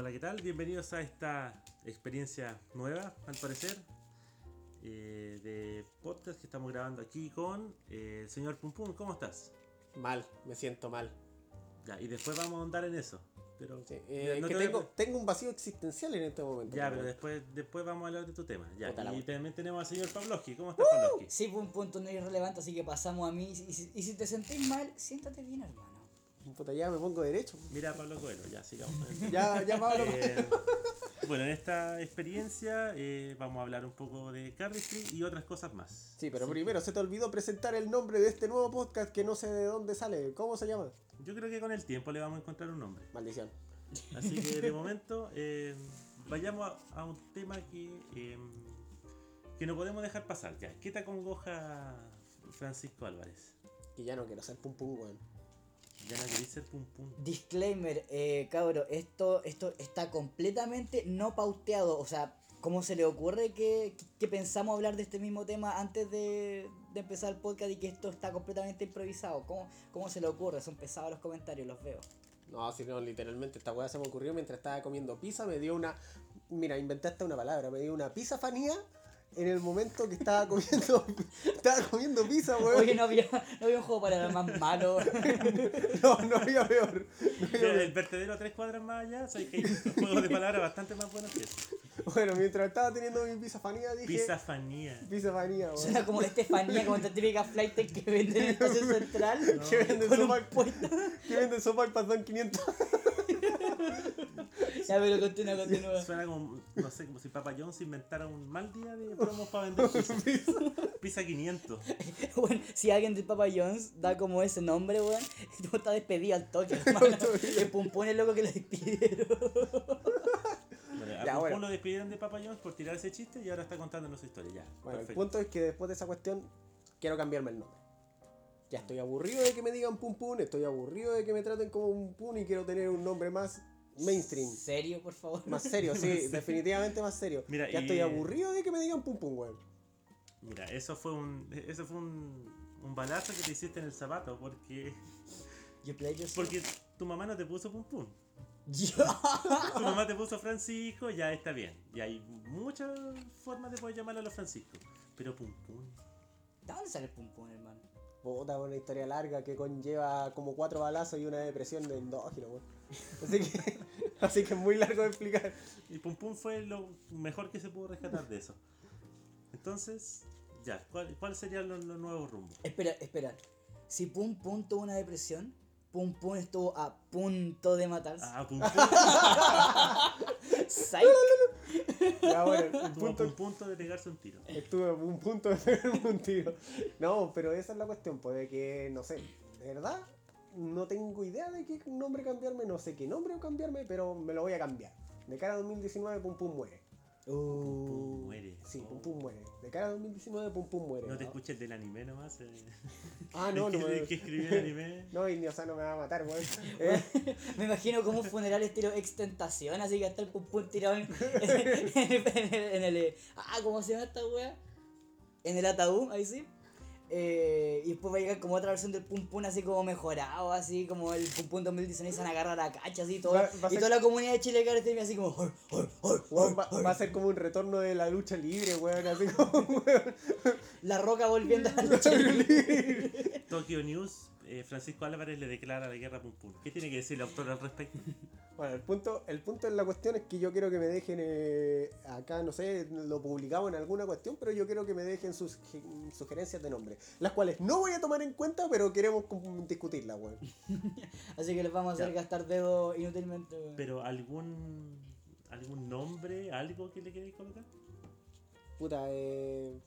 Hola, ¿qué tal? Bienvenidos a esta experiencia nueva, al parecer, eh, de podcast que estamos grabando aquí con eh, el señor Pum Pum. ¿Cómo estás? Mal, me siento mal. Ya, y después vamos a ahondar en eso. Pero, Sí, eh, no que te voy a- tengo, tengo un vacío existencial en este momento. Ya, pero después, después vamos a hablar de tu tema. Ya, y también tenemos al señor Pavlovsky. ¿Cómo estás, Pavlovsky? Sí, fue un punto no irrelevante, así que pasamos a mí. Y si, y si te sentís mal, siéntate bien, hermano. Puta, ya me pongo derecho. Mira, Pablo Coelho, ya, sigamos. Ya, ya Pablo. Eh, bueno, en esta experiencia eh, vamos a hablar un poco de Cardistry y otras cosas más. Sí, pero primero se te olvidó presentar el nombre de este nuevo podcast que no sé de dónde sale. ¿Cómo se llama? Yo creo que con el tiempo le vamos a encontrar un nombre. Maldición. Así que de momento eh, vayamos a, a un tema que, eh, que no podemos dejar pasar. Ya, ¿qué te acongoja Francisco Álvarez? Que ya no quiero ser pum pum, weón. Ya no queréis ser pum pum. Disclaimer, eh, cabro, esto, esto está completamente no pauteado. O sea, ¿cómo se le ocurre que, que pensamos hablar de este mismo tema antes de, de empezar el podcast y que esto está completamente improvisado? ¿Cómo, ¿Cómo se le ocurre? Son pesados los comentarios, los veo. No, si no, literalmente esta weá se me ocurrió mientras estaba comiendo pizza. Me dio una. Mira, inventé hasta una palabra. Me dio una pizzafanía en el momento que estaba comiendo. estaba comiendo pizza, weón. Oye, no había, no había un juego para el más malo. No, no había peor. No había Ya, peor. el vertedero a tres cuadras más allá, sabes que hay juegos de palabras bastante más buenos que eso. Bueno, mientras estaba teniendo mi pizzafanía dije. Pizzafanía. Pizzafanía, weón. Suena como Estefanía, como esta típica flight que venden en la estación central. Que venden sopa, que venden sopa y pasón 500. Ya, pero continúa, continúa. Suena como, no sé, como si Papa John's inventara un mal día de promos para vender pizza. Pizza 500. Bueno, si alguien de Papa John's da como ese nombre, weón, tú estás despedido al toque, hermano. El pumpón es loco que lo despidieron. Bueno, a Ya, Pum bueno. Lo despidieron de Papa John's por tirar ese chiste y ahora está contándonos su historia. Ya, Bueno, el perfecto. punto es que después de esa cuestión quiero cambiarme el nombre. Ya estoy aburrido de que me digan pum pum, estoy aburrido de que me traten como un pum y quiero tener un nombre más mainstream. ¿Serio, por favor? Más serio, sí, definitivamente más serio. Mira, ya y- estoy aburrido de que me digan pum pum, weón. Mira, eso fue un eso fue un, un balazo que te hiciste en el zapato porque You play yourself. porque tu mamá no te puso pum pum. Yo. Tu mamá te puso Francisco, ya está bien. Y hay muchas formas de poder llamarlo a los Francisco. Pero pum pum. ¿De dónde sale el pumpón, hermano? Puta, una historia larga que conlleva como cuatro balazos y una depresión de endógeno, weón. Así que, así que es muy largo de explicar. Y pum pum fue lo mejor que se pudo rescatar de eso. Entonces, ya, ¿cuál, cuál serían los, los nuevos rumbos? Espera, espera. Si Pum Pum tuvo una depresión, Pum Pum estuvo a punto de matarse. Ah, pum pum. Ya, bueno, a punto de pegarse un tiro. Estuve un punto de pegarme un tiro. No, pero esa es la cuestión, pues de que, no sé, de verdad, no tengo idea de qué nombre cambiarme, no sé qué nombre cambiarme, pero me lo voy a cambiar. De cara a 2019, Pum Pum muere. Pum Uh, muere. Sí, Oh. Pum Pum muere. De cara a 2019, Pum Pum muere. No te ¿no? escuches del anime nomás. eh. Ah, no, no. que, me- el que escribió el anime. No, y ni, o sea, no me va a matar, weón. Eh, me imagino como un funeral estilo extentación, así que está el Pum Pum tirado en, en el, en el- en el, Ah, ¿cómo se llama esta wea? En el ataúd, ahí sí. Eh, y después va a llegar como otra versión del Pum Pum así como mejorado, así como el Pum Pum 2019 se van a agarrar a cacha, así todo. Va- va a y ser- toda la comunidad de Chile que ahora así como. "Ay, ay, ay, weón, ay, va, ay". va a ser como un retorno de la lucha libre, weón. Así como, weón. La roca volviendo a la lucha libre. Tokyo News, eh, Francisco Álvarez le declara la guerra a Pum Pum. ¿Qué tiene que decir el autor al respecto? Bueno, el punto, el punto de la cuestión es que yo quiero que me dejen eh, acá, no sé, lo publicamos en alguna cuestión, pero yo quiero que me dejen sus ge- sugerencias de nombre, las cuales no voy a tomar en cuenta, pero queremos discutirlas, weón. Así que les vamos a hacer Ya. gastar dedos inútilmente. weón. Pero algún algún nombre, algo que le queréis colocar? Puta, eh...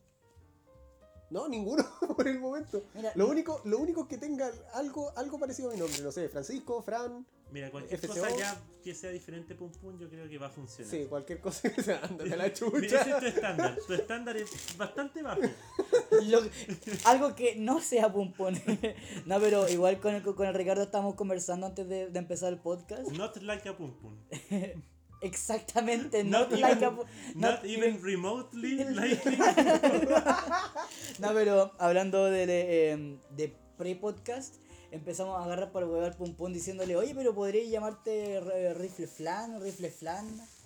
No, ninguno por el momento. Mira, Lo único, lo único que tenga algo, algo parecido a mi nombre, no sé, Francisco, Fran, Mira, cualquier FCO. cosa ya que sea diferente Pum Pum, yo creo que va a funcionar. sí, cualquier cosa que sea, ándate a la Mira, ese chucha. es tu estándar. Tu estándar es bastante bajo. Lo- algo que no sea pum pum. no, pero igual con el, con el Ricardo estábamos conversando antes de, de empezar el podcast. Not like a Pum Pum. Exactamente, Not not, even- like a pu- Not even remotely like. No, pero hablando de, de pre-podcast, empezamos a agarrar para al pum pum diciéndole, oye, pero podrías llamarte eh, rifle flan, rifle flan.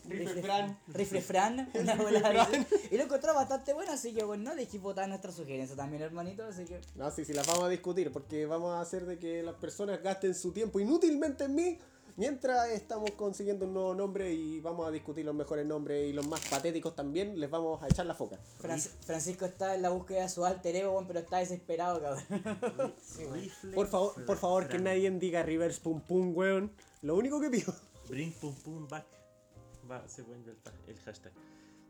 Rifle Fran. Rifle Fran, una bola. Y lo encontró bastante bueno, así que bueno, le dijimos votar nuestra sugerencia también, hermanito, así que. No, sí, sí, las vamos a discutir porque vamos a hacer de que las personas gasten su tiempo inútilmente en mí mientras estamos consiguiendo un nuevo nombre y vamos a discutir los mejores nombres y los más patéticos también, les vamos a echar la foca. Franc- Francisco está en la búsqueda de su alter ego, pero está desesperado, cabrón. Rifle Por favor, por favor que Fran. nadie diga Rivers Pum Pum, weón. Lo único que pido. Bring pum pum back. Va, se vuelve el, ta- el hashtag.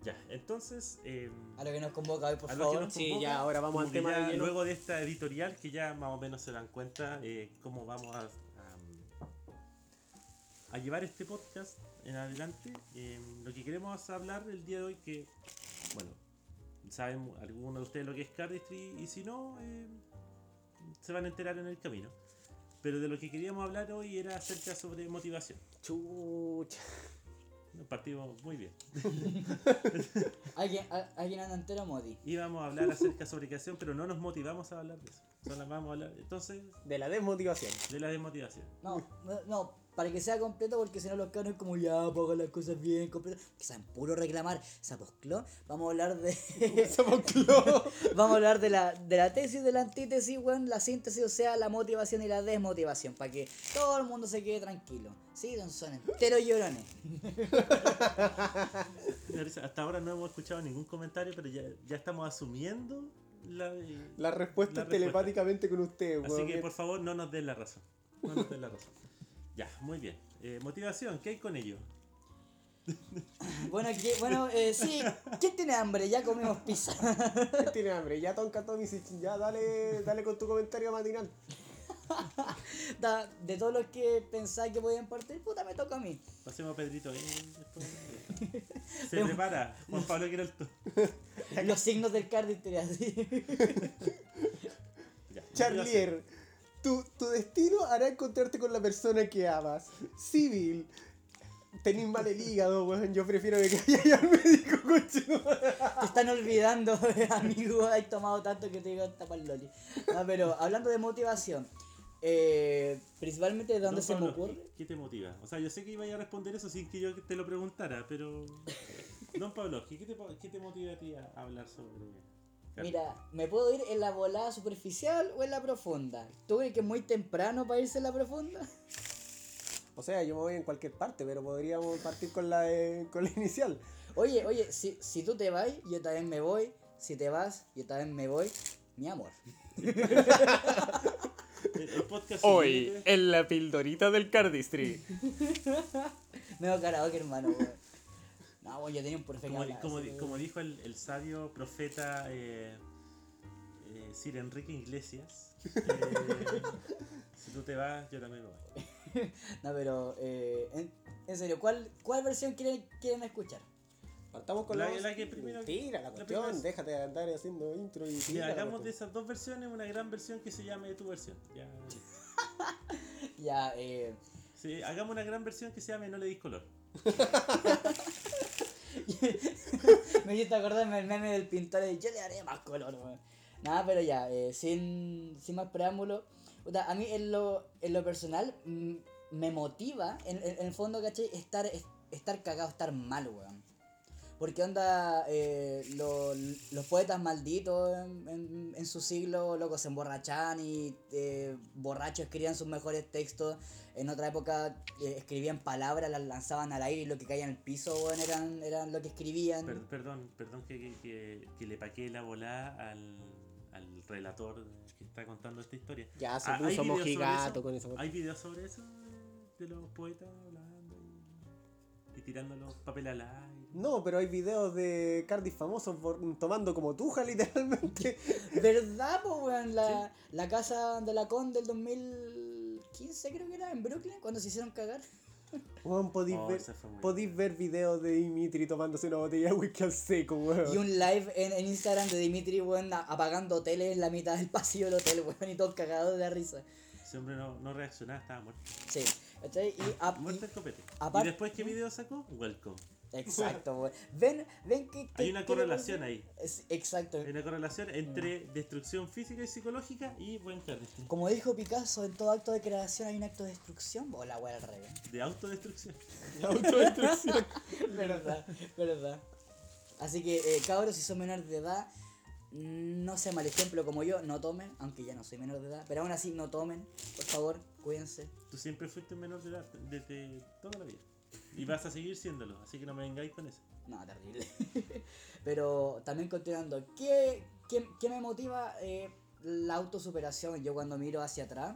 Ya, entonces. em, A lo que nos convoca hoy, por favor. nos Sí, convoca, ya, ahora vamos al tema de. Luego de esta editorial, que ya más o menos se dan cuenta eh, cómo vamos a, a, llevar este podcast en adelante. em, lo que queremos hablar el día de hoy, que, bueno, saben algunos de ustedes lo que es Cardistry, y si no, em, se van a enterar en el camino. Pero de lo que queríamos hablar hoy era acerca sobre motivación. Chucha. Partimos muy bien. ¿Alguien, a- ¿Alguien anda entero, Modi? Íbamos a hablar acerca sobre creación, pero no nos motivamos a hablar de eso. Solo vamos a hablar entonces De la desmotivación. de la desmotivación. No, no, no, para que sea completo, porque si no los cabros es como ya, hagan las cosas bien, completo. Que saben puro reclamar, saposclo. Vamos a hablar de. Vamos a hablar de la, de la tesis, de la antítesis, weón, la síntesis, o sea, la motivación y la desmotivación, para que todo el mundo se quede tranquilo. Sí, don son enteros llorones. Hasta ahora no hemos escuchado ningún comentario, pero ya, ya estamos asumiendo la... La respuesta La telepáticamente con usted, Así weón. que por favor no nos den la razón. No nos den la razón. Ya, muy bien. Eh, motivación, ¿qué hay con ello? Bueno, que, bueno eh, sí, ¿quién tiene hambre? Ya comimos pizza. ¿Quién tiene hambre? Ya Tonka Tomisic, ya dale, dale con tu comentario matinal. Da- De todos los que pensaba que podían partir, puta, me toca a mí. Pasemos a Pedrito. eh, después. Se prepara. Juan Pablo Quiralto. Los signos del cardistry así. Charlier, tu, tu destino hará encontrarte con la persona que amas. Civil, tenés mal el hígado, weón. Yo prefiero que vaya al médico, coche. Te están olvidando, amigo, has tomado tanto que te digo tapar loli. Ah, pero hablando de motivación, eh, principalmente de dónde Don se me Pablo, ocurre. ¿qué, qué te motiva? O sea, yo sé que iba a responder eso sin que yo te lo preguntara, pero. Don Pablo, ¿qué te, qué te motiva a ti a hablar sobre.? Mira, me puedo ir en la volada superficial o en la profunda. ¿Tú crees que es muy temprano para irse en la profunda? O sea, yo me voy en cualquier parte, pero podríamos partir con la, eh, con la inicial. Oye, oye, si, si tú te vas, yo también me voy. Si te vas, yo también me voy. Mi amor. El, el podcast Hoy, siguiente- en la pildorita del Cardistry. Me veo karaoke, hermano, weón. No, weón, yo tenía un profe que como, hablaba como, así, weón. como dijo el, el sabio profeta eh, eh, Sir Enrique Iglesias, eh, si tú te vas, yo también me voy. No, pero, eh, en, en serio, ¿cuál, cuál versión quieren, quieren escuchar? Partamos con La- los- la que primero- Tira la la cuestión, primera- déjate de andar haciendo intro y hagamos de esas dos versiones una gran versión que se llame tu versión. Ya. Ya, eh. Sí, hagamos una gran versión que se llame No le dis color. me hiciste acordarme del meme del pintor de yo le daré más color, weón. Nada, pero ya, eh, sin, sin más preámbulo. puta, a mí en lo, en lo personal mm, me motiva, en, el fondo, ¿cachai? Estar, es- estar cagado, estar mal, weón. Porque onda, eh, lo- los poetas malditos en, en- en su siglo, locos, se emborrachaban y eh, borrachos escribían sus mejores textos. En otra época eh, escribían palabras, las lanzaban al aire y lo que caía en el piso, eran, eran lo que escribían. Per- perdón, perdón que, que, que- que le paqué la volada al, al relator que está contando esta historia. Ya se Ah, ¿hay puso videos sobre mojigato eso? con eso. ¿Hay videos sobre eso? De los poetas hablando y, y tirando los papeles al aire. No, pero hay videos de Cardiff famosos por- tomando como tuja, literalmente. ¿Verdad, po, weón? La, la casa de la Con del 2015, creo que era, en Brooklyn, cuando se hicieron cagar. Weón, podéis Oh, ver, podéis videos de Dimitri tomándose una botella de whisky al seco, weón. Y un live en, en Instagram de Dimitri, weón, apagando hoteles en la mitad del pasillo del hotel, weón, y todos cagados de la risa. Ese hombre no, no reaccionaba, estaba muerto. Sí, ¿cachai? Y, a- Muerto y- el copete. y después, ¿qué video sacó? Welcome. Exacto, weón. Ven, ven que. que- Hay una que correlación ahí. Es- exacto. Hay una correlación entre destrucción física y psicológica y buen cardistry. Como dijo Picasso, en todo acto de creación hay un acto de destrucción. O la wea al revés. De autodestrucción. Autodestrucción. verdad, verdad. Así que, eh, cabros, si son menores de edad, no sean mal ejemplo como yo, no tomen, aunque ya no soy menor de edad, pero aún así no tomen, por favor, cuídense. Tú siempre fuiste menor de edad desde toda la vida. Y vas a seguir siéndolo, así que no me vengáis con eso. No, terrible. pero también continuando, ¿qué, qué, qué me motiva eh, la autosuperación? Yo cuando miro hacia atrás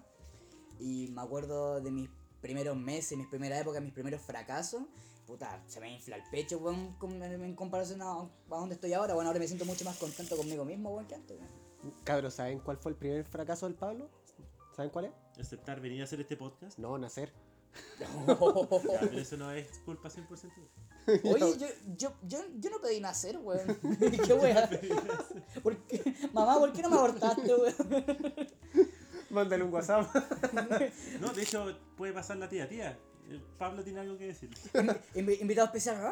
y me acuerdo de mis primeros meses, mis primeras épocas, mis primeros fracasos, puta, se me infla el pecho, weón, con- en, en comparación a, a donde estoy ahora. Bueno, ahora me siento mucho más contento conmigo mismo, weón, que antes, weón. Cabros, ¿saben cuál fue el primer fracaso del Pablo? ¿Saben cuál es? Aceptar venir a hacer este podcast. No, nacer. Ya, pero eso no es culpa 100%. Oye, yo, yo, yo, yo no pedí nacer, weón. ¿Qué weón? ¿Por qué? Mamá, ¿por qué no me abortaste, weón? Mándale un WhatsApp. No, de hecho, puede pasar la tía. Tía, eh, Pablo tiene algo que decir. Invi- invitado especial. ¡ah!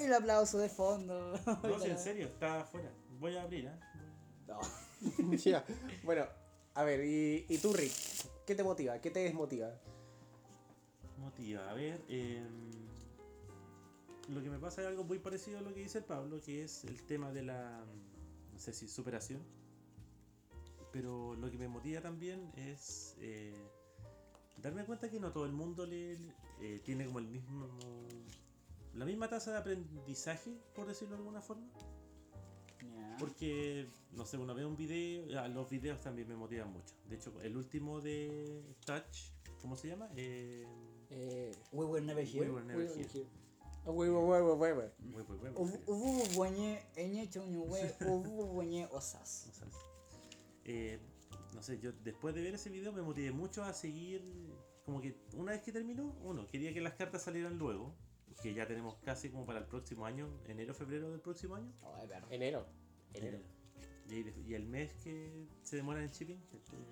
Y el aplauso de fondo. No, si en serio, está afuera. Voy a abrir, ¿eh? No. Ya. Bueno, a ver, ¿y, y tú, Rick? ¿Qué te motiva? ¿Qué te desmotiva? Motiva, a ver. eh, lo que me pasa es algo muy parecido a lo que dice el Pablo, que es el tema de la. No sé si superación. Pero lo que me motiva también es. eh, darme cuenta que no todo el mundo le, eh, tiene como el mismo. La misma tasa de aprendizaje, por decirlo de alguna forma. Porque, no sé, uno ve un video, ah, los videos también me motivan mucho. De hecho, el último de Touch, ¿cómo se llama? Eh, Eh, We were never We here. Were Never Here. We, ubu bueñe osas. o sea, eh, no sé, yo después de ver ese video me motivé mucho a seguir. Como que una vez que terminó, uno, quería que las cartas salieran luego, que ya tenemos casi como para el próximo año, enero, febrero del próximo año. Ay, perro. Enero. Enero. Y, el mes que se demora en shipping,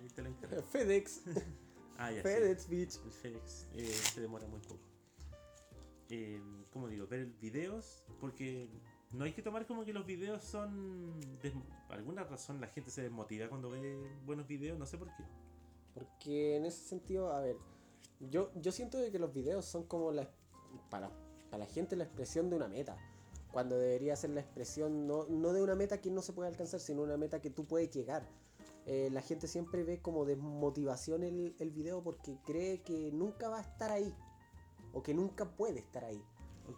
ahí te lo encargo. FedEx. Ah, ya, sí. FedEx, bitch. El FedEx eh, se demora muy poco. Eh, como digo, ver videos, porque no hay que tomar como que los videos son. por alguna razón la gente se desmotiva cuando ve buenos videos, no sé por qué. Porque en ese sentido, a ver, yo, yo siento de que los videos son como la, para, para la gente la expresión de una meta. Cuando debería ser la expresión no, no de una meta que no se puede alcanzar, sino una meta que tú puedes llegar. Eh, la gente siempre ve como desmotivación el, el video porque cree que nunca va a estar ahí. O que nunca puede estar ahí.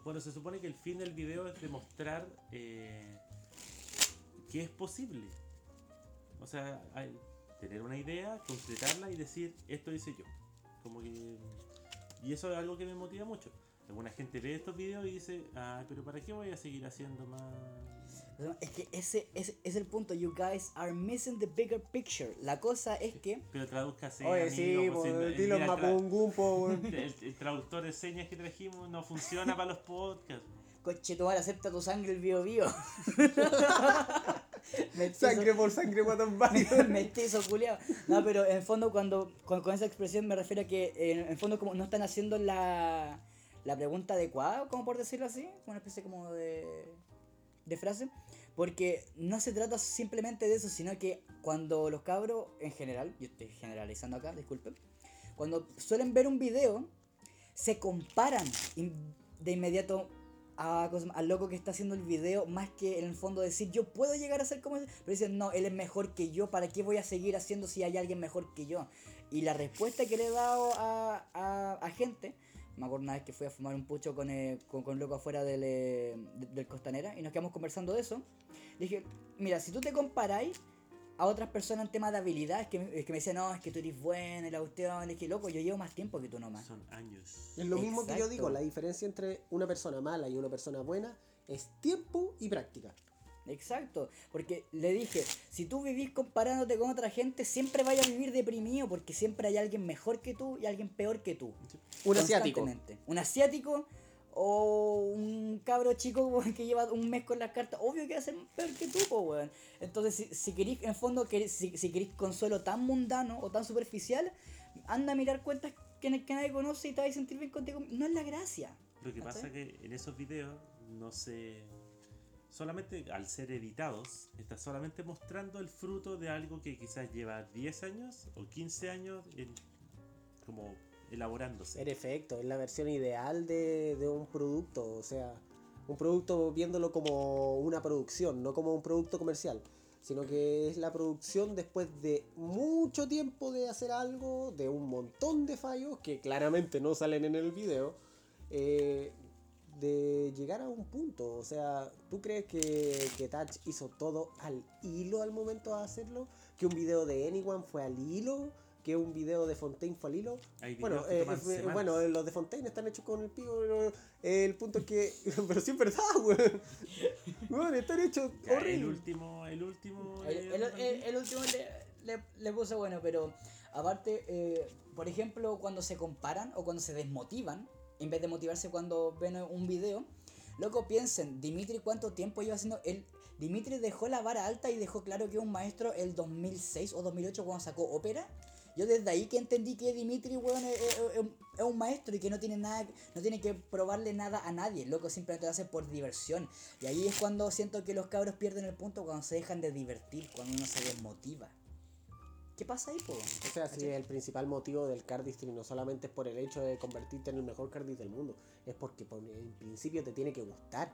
Bueno, se supone que el fin del video es demostrar eh, que es posible. O sea, tener una idea, concretarla y decir, esto hice yo. Y eso es algo que me motiva mucho. Alguna gente ve estos videos y dice, ah, pero ¿para qué voy a seguir haciendo más? Es que ese, ese es el punto. You guys are missing the bigger picture. La cosa es que. Pero traduzca así. Oye, sí, po, pues, si no- dilo po, el, el traductor de señas que trajimos no funciona para los podcasts. Coche, tu madre acepta tu sangre el bio bio. Sangre por sangre, guatón. Mestizo, culiao. No, pero en fondo cuando con, con esa expresión me refiero a que en, en fondo como no están haciendo la, la pregunta adecuada, como por decirlo así, una especie como de, de frase, porque no se trata simplemente de eso, sino que cuando los cabros en general, yo estoy generalizando acá, disculpen, cuando suelen ver un video, se comparan de inmediato a, al loco que está haciendo el video, más que en el fondo decir yo puedo llegar a ser como ese, pero dicen no, él es mejor que yo, ¿para qué voy a seguir haciendo si hay alguien mejor que yo? Y la respuesta que le he dado a, a gente, me acuerdo una vez que fui a fumar un pucho con, eh, con, con loco afuera del, eh, de- del Costanera y nos quedamos conversando de eso. Dije, mira, si tú te comparáis a otras personas en tema de habilidades que, me- que me decían, no, es que tú eres bueno la cuestión, es que loco, yo llevo más tiempo que tú nomás. Son años. Es lo mismo que yo Exacto. digo, la diferencia entre una persona mala y una persona buena es tiempo y práctica. Exacto, porque le dije, si tú vivís comparándote con otra gente, siempre vayas a vivir deprimido porque siempre hay alguien mejor que tú y alguien peor que tú. Un asiático. Un asiático o un cabro chico que lleva un mes con las cartas, obvio que va a ser peor que tú, po, weón. Entonces, si, si querís, en fondo, querés- si, si querís consuelo tan mundano o tan superficial, anda a mirar cuentas que, que nadie conoce y te vas a sentir bien contigo. No es la gracia. Lo que ¿Cachai? pasa que en esos videos no se. Solamente al ser editados, está solamente mostrando el fruto de algo que quizás lleva 10 años o 15 años en- como elaborándose. En efecto, es la versión ideal de, de un producto, o sea, un producto viéndolo como una producción, no como un producto comercial, sino que es la producción después de mucho tiempo de hacer algo, de un montón de fallos que claramente no salen en el video, eh, de llegar a un punto. O sea, ¿tú crees que, que Touch hizo todo al hilo al momento de hacerlo? ¿Que un video de Anyone fue al hilo? ¿Que un video de Fontaine fue al hilo? Bueno, que eh, toman eh, bueno, los de Fontaine están hechos con el pico, pero eh, el punto es que. pero sí es verdad, weón. Weón, están hechos Ya, el horrible. último, el último. El, eh, el- el- el último le, le, le puso bueno, pero aparte, eh, por ejemplo, cuando se comparan o cuando se desmotivan, en vez de motivarse cuando ven un video, loco, piensen, Dimitri, ¿cuánto tiempo lleva haciendo? El, Dimitri dejó la vara alta y dejó claro que es un maestro el 2006 o 2008 cuando sacó ópera. Yo desde ahí que entendí que Dimitri, weón, es, un maestro y que no tiene nada, no tiene que probarle nada a nadie, loco, simplemente lo hace por diversión. Y ahí es cuando siento que los cabros pierden el punto cuando se dejan de divertir, cuando uno se desmotiva. ¿Qué pasa ahí, po? O sea, si el principal motivo del cardistry no solamente es por el hecho de convertirte en el mejor cardist del mundo, es porque por- en principio te tiene que gustar.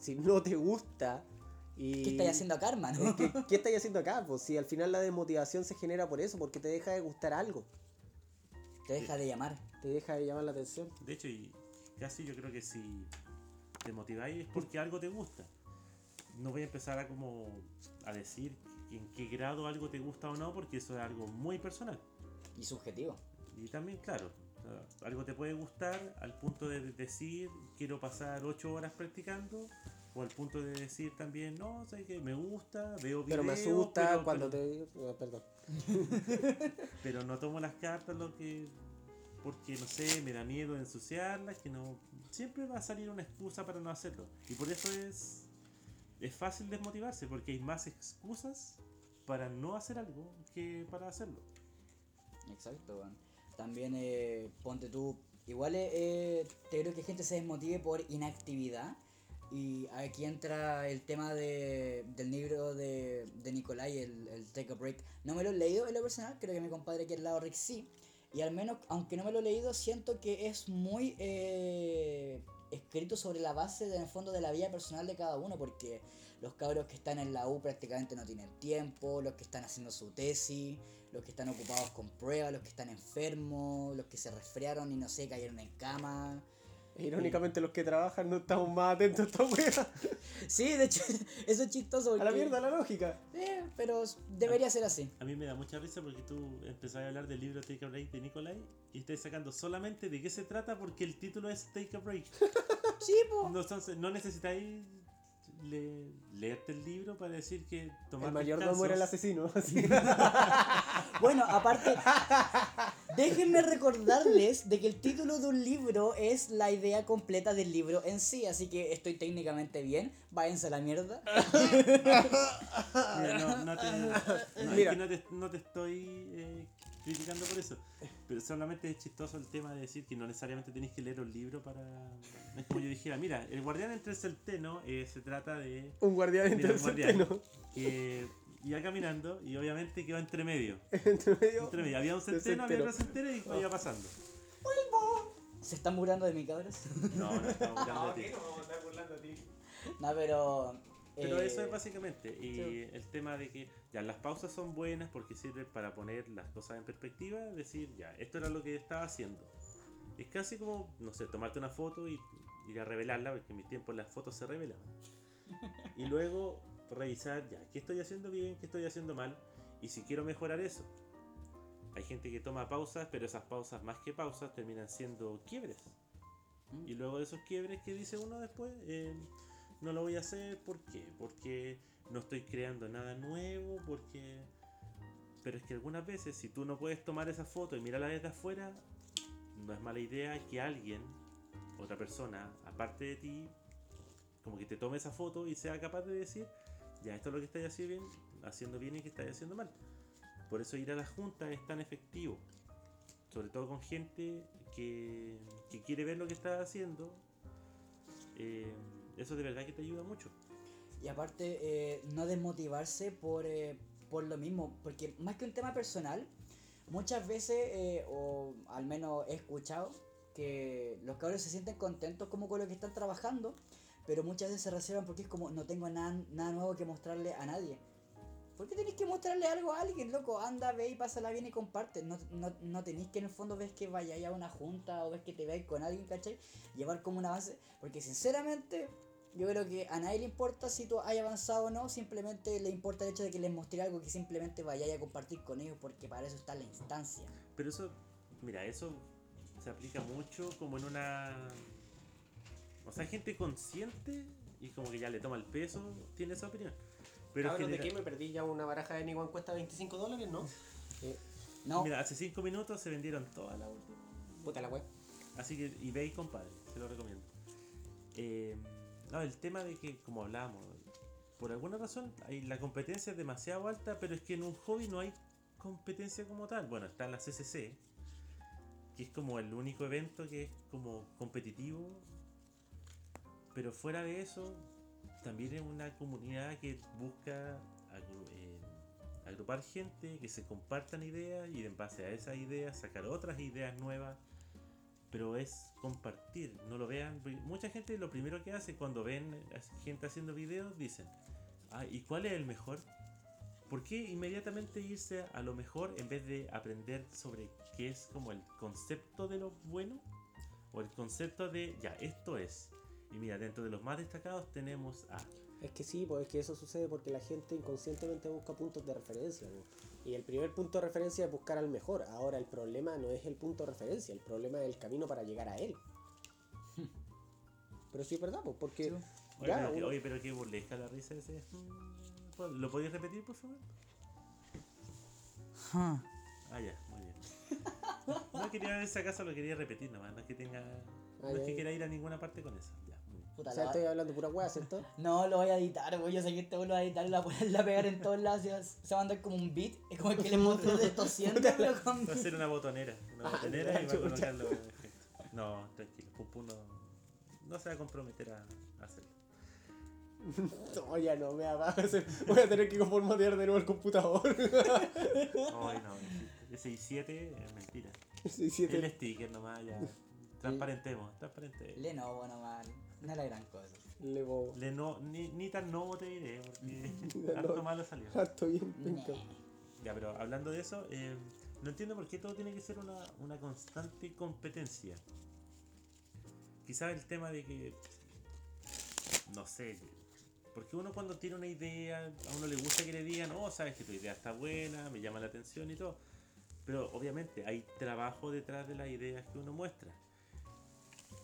Si no te gusta y... ¿Qué estáis haciendo acá, hermano? ¿Qué, qué estáis haciendo acá? Pues si al final la desmotivación se genera por eso, porque te deja de gustar algo, Te deja de llamar. te deja de llamar la atención. De hecho, y casi yo creo que si te motiváis es porque algo te gusta. No voy a empezar a como a decir en qué grado algo te gusta o no, porque eso es algo muy personal. Y subjetivo. Y también, claro, algo te puede gustar al punto de decir quiero pasar 8 horas practicando, o al punto de decir también, no, sé que me gusta, veo videos, Pero me asusta pero- cuando pero- te... eh, Perdón. pero no tomo las cartas lo que porque no sé me da miedo ensuciarlas que no siempre va a salir una excusa para no hacerlo y por eso es es fácil desmotivarse porque hay más excusas para no hacer algo que para hacerlo Exacto. También, eh, ponte tú, igual eh, eh, te creo que gente se desmotive por inactividad. Y aquí entra el tema de, del libro de, de Nicolai, el, el Take a Break. No me lo he leído en lo personal, creo que mi compadre aquí al lado Rick sí. Y al menos, aunque no me lo he leído, siento que es muy escrito sobre la base del fondo de la vida personal de cada uno, porque los cabros que están en la U prácticamente no tienen tiempo, los que están haciendo su tesis, los que están ocupados con pruebas, los que están enfermos, los que se resfriaron y no sé, cayeron en cama. Irónicamente los que trabajan no estamos más atentos a esta wea. Sí, de hecho, eso es chistoso. A la mierda la lógica. Sí, pero debería ser así. a mí me da mucha risa porque tú empezás a hablar del libro Take a Break de Nicolai y estás sacando solamente de qué se trata porque el título es Take a Break Sí, po. no, entonces, no necesitáis le- leerte el libro para decir que tomar El mayordomo era el asesino. Bueno, aparte, déjenme recordarles de que el título de un libro es la idea completa del libro en sí, así que estoy técnicamente bien, váyanse a la mierda. Mira, no, no te, no, es Mira. que no te, no te estoy eh, criticando por eso, pero solamente es chistoso el tema de decir que no necesariamente tenéis que leer un libro para... Es como yo dijera, mira, el guardián entre el centeno eh, se trata de Un guardián entre el centeno. que iba caminando y obviamente quedó entre medio. Entre medio. Entre medio. Había un centeno, había otro centeno y iba pasando. ¿Se están burlando de mí, cabros? No, no de estar burlando a ti. No, pero... Pero eh, eso es básicamente. Y sí. el tema de que ya las pausas son buenas porque sirven para poner las cosas en perspectiva, decir, ya, esto era lo que estaba haciendo. Es casi como, no sé, tomarte una foto y ir a revelarla, porque en mis tiempos las fotos se revelaban. Y luego revisar, ya, qué estoy haciendo bien, qué estoy haciendo mal, y si quiero mejorar eso. Hay gente que toma pausas, pero esas pausas más que pausas terminan siendo quiebres. Mm. Y luego de esos quiebres que dice uno después, eh, no lo voy a hacer. Porque no estoy creando nada nuevo, porque... Pero es que algunas veces, si tú no puedes tomar esa foto y mirarla desde afuera, no es mala idea que alguien, otra persona, aparte de ti, como que te tome esa foto y sea capaz de decir, ya, esto es lo que estáis haciendo bien, haciendo bien y que estáis haciendo mal. Por eso ir a la junta es tan efectivo. Sobre todo con gente que, que quiere ver lo que estás haciendo eh, eso de verdad que te ayuda mucho. Y aparte, eh, no desmotivarse por, eh, por lo mismo, porque más que un tema personal, muchas veces, eh, o al menos he escuchado, que los cabros se sienten contentos como con lo que están trabajando, pero muchas veces se reservan porque es como no tengo nada, nada nuevo que mostrarle a nadie. ¿Por qué tenéis que mostrarle algo a alguien, loco? Anda, ve y pásala bien y comparte. No, no, no tenéis que en el fondo ves que vayáis a una junta o ves que te veáis con alguien, ¿cachai? Llevar como una base. Porque sinceramente, yo creo que a nadie le importa si tú hayas avanzado o no, simplemente le importa el hecho de que les mostré algo que simplemente vayáis a compartir con ellos porque para eso está la instancia. Pero eso, mira, eso se aplica mucho como en una... O sea, gente consciente y como que ya le toma el peso, tiene esa opinión. Pero ¿de qué me perdí ya una baraja de Niguan cuesta 25 dólares, no? Eh, No, Mira, hace 5 minutos se vendieron todas las últimas. puta la web. Así que eBay, compadre, se lo recomiendo. Eh, no, el tema de que, como hablábamos, por alguna razón la competencia es demasiado alta, pero es que en un hobby no hay competencia como tal. Bueno, está la CCC, que es como el único evento que es como competitivo, pero fuera de eso, también es una comunidad que busca eh, agrupar gente, que se compartan ideas y en base a esas ideas sacar otras ideas nuevas pero es compartir, no lo vean. Mucha gente lo primero que hace cuando ven gente haciendo videos dicen, ah, ¿y cuál es el mejor? ¿Por qué inmediatamente irse a lo mejor en vez de aprender sobre qué es como el concepto de lo bueno? O el concepto de, ya, esto es. Y mira, dentro de los más destacados tenemos a... Es que sí, pues es que eso sucede porque la gente inconscientemente busca puntos de referencia. po. Y el primer punto de referencia es buscar al mejor. Ahora el problema no es el punto de referencia, el problema es el camino para llegar a él. Pero sí es verdad, pues, porque Sí. Oye, ya, pero, que, uno- oye, pero qué burlesca la risa ese. ¿Lo podías repetir, por favor? Ah, ya, muy bien. No quería ver si acaso lo quería repetir nomás, no es que tenga. No es que quiera ir a ninguna parte con eso. Puta o sea, la- estoy hablando pura hueá, ¿cierto? No, lo voy a editar, güey. Yo sé que este lo va a editar y lo va a pegar en todos lados. Se va- a mandar como un beat. Es como el que le mostré de tosiendo, pero con. Va a ser una botonera. Una Ah, botonera y va a colocarlo. No, tranquilo. Pupu no, no se va a comprometer a, a hacerlo. No, ya no, me va a hacer- Voy a tener que formatear de nuevo el computador. Ay, no, ese i7 es mentira. Sí, sí, El sticker nomás, ya. Transparentemos, transparente. Lenovo nomás. No es la gran cosa. Le bobo. Le no, ni, ni tan nuevo te diré, porque No. harto malo salió. Harto bien, penca. Ya, pero hablando de eso, eh, no entiendo por qué todo tiene que ser una, una constante competencia. Quizás el tema de que, no sé, porque uno cuando tiene una idea, a uno le gusta que le digan, oh, sabes que tu idea está buena, me llama la atención y todo. Pero obviamente hay trabajo detrás de las ideas que uno muestra.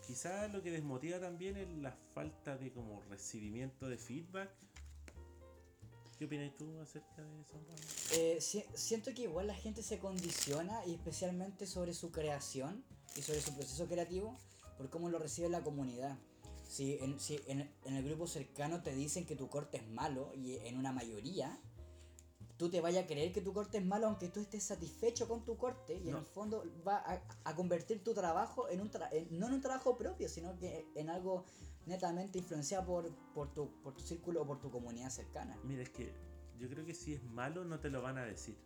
Quizás lo que desmotiva también es la falta de como recibimiento de feedback. ¿Qué opinas tú acerca de eso? Eh, si- siento que igual la gente se condiciona y especialmente sobre su creación y sobre su proceso creativo por cómo lo recibe la comunidad. Si, en, si en, en el grupo cercano te dicen que tu corte es malo y en una mayoría, tú te vayas a creer que tu corte es malo aunque tú estés satisfecho con tu corte y en el fondo va a, a convertir tu trabajo en un tra- en- no en un trabajo propio, sino que en algo netamente influenciado por, por, tu, por tu círculo o por tu comunidad cercana. Mira, es que yo creo que si es malo no te lo van a decir.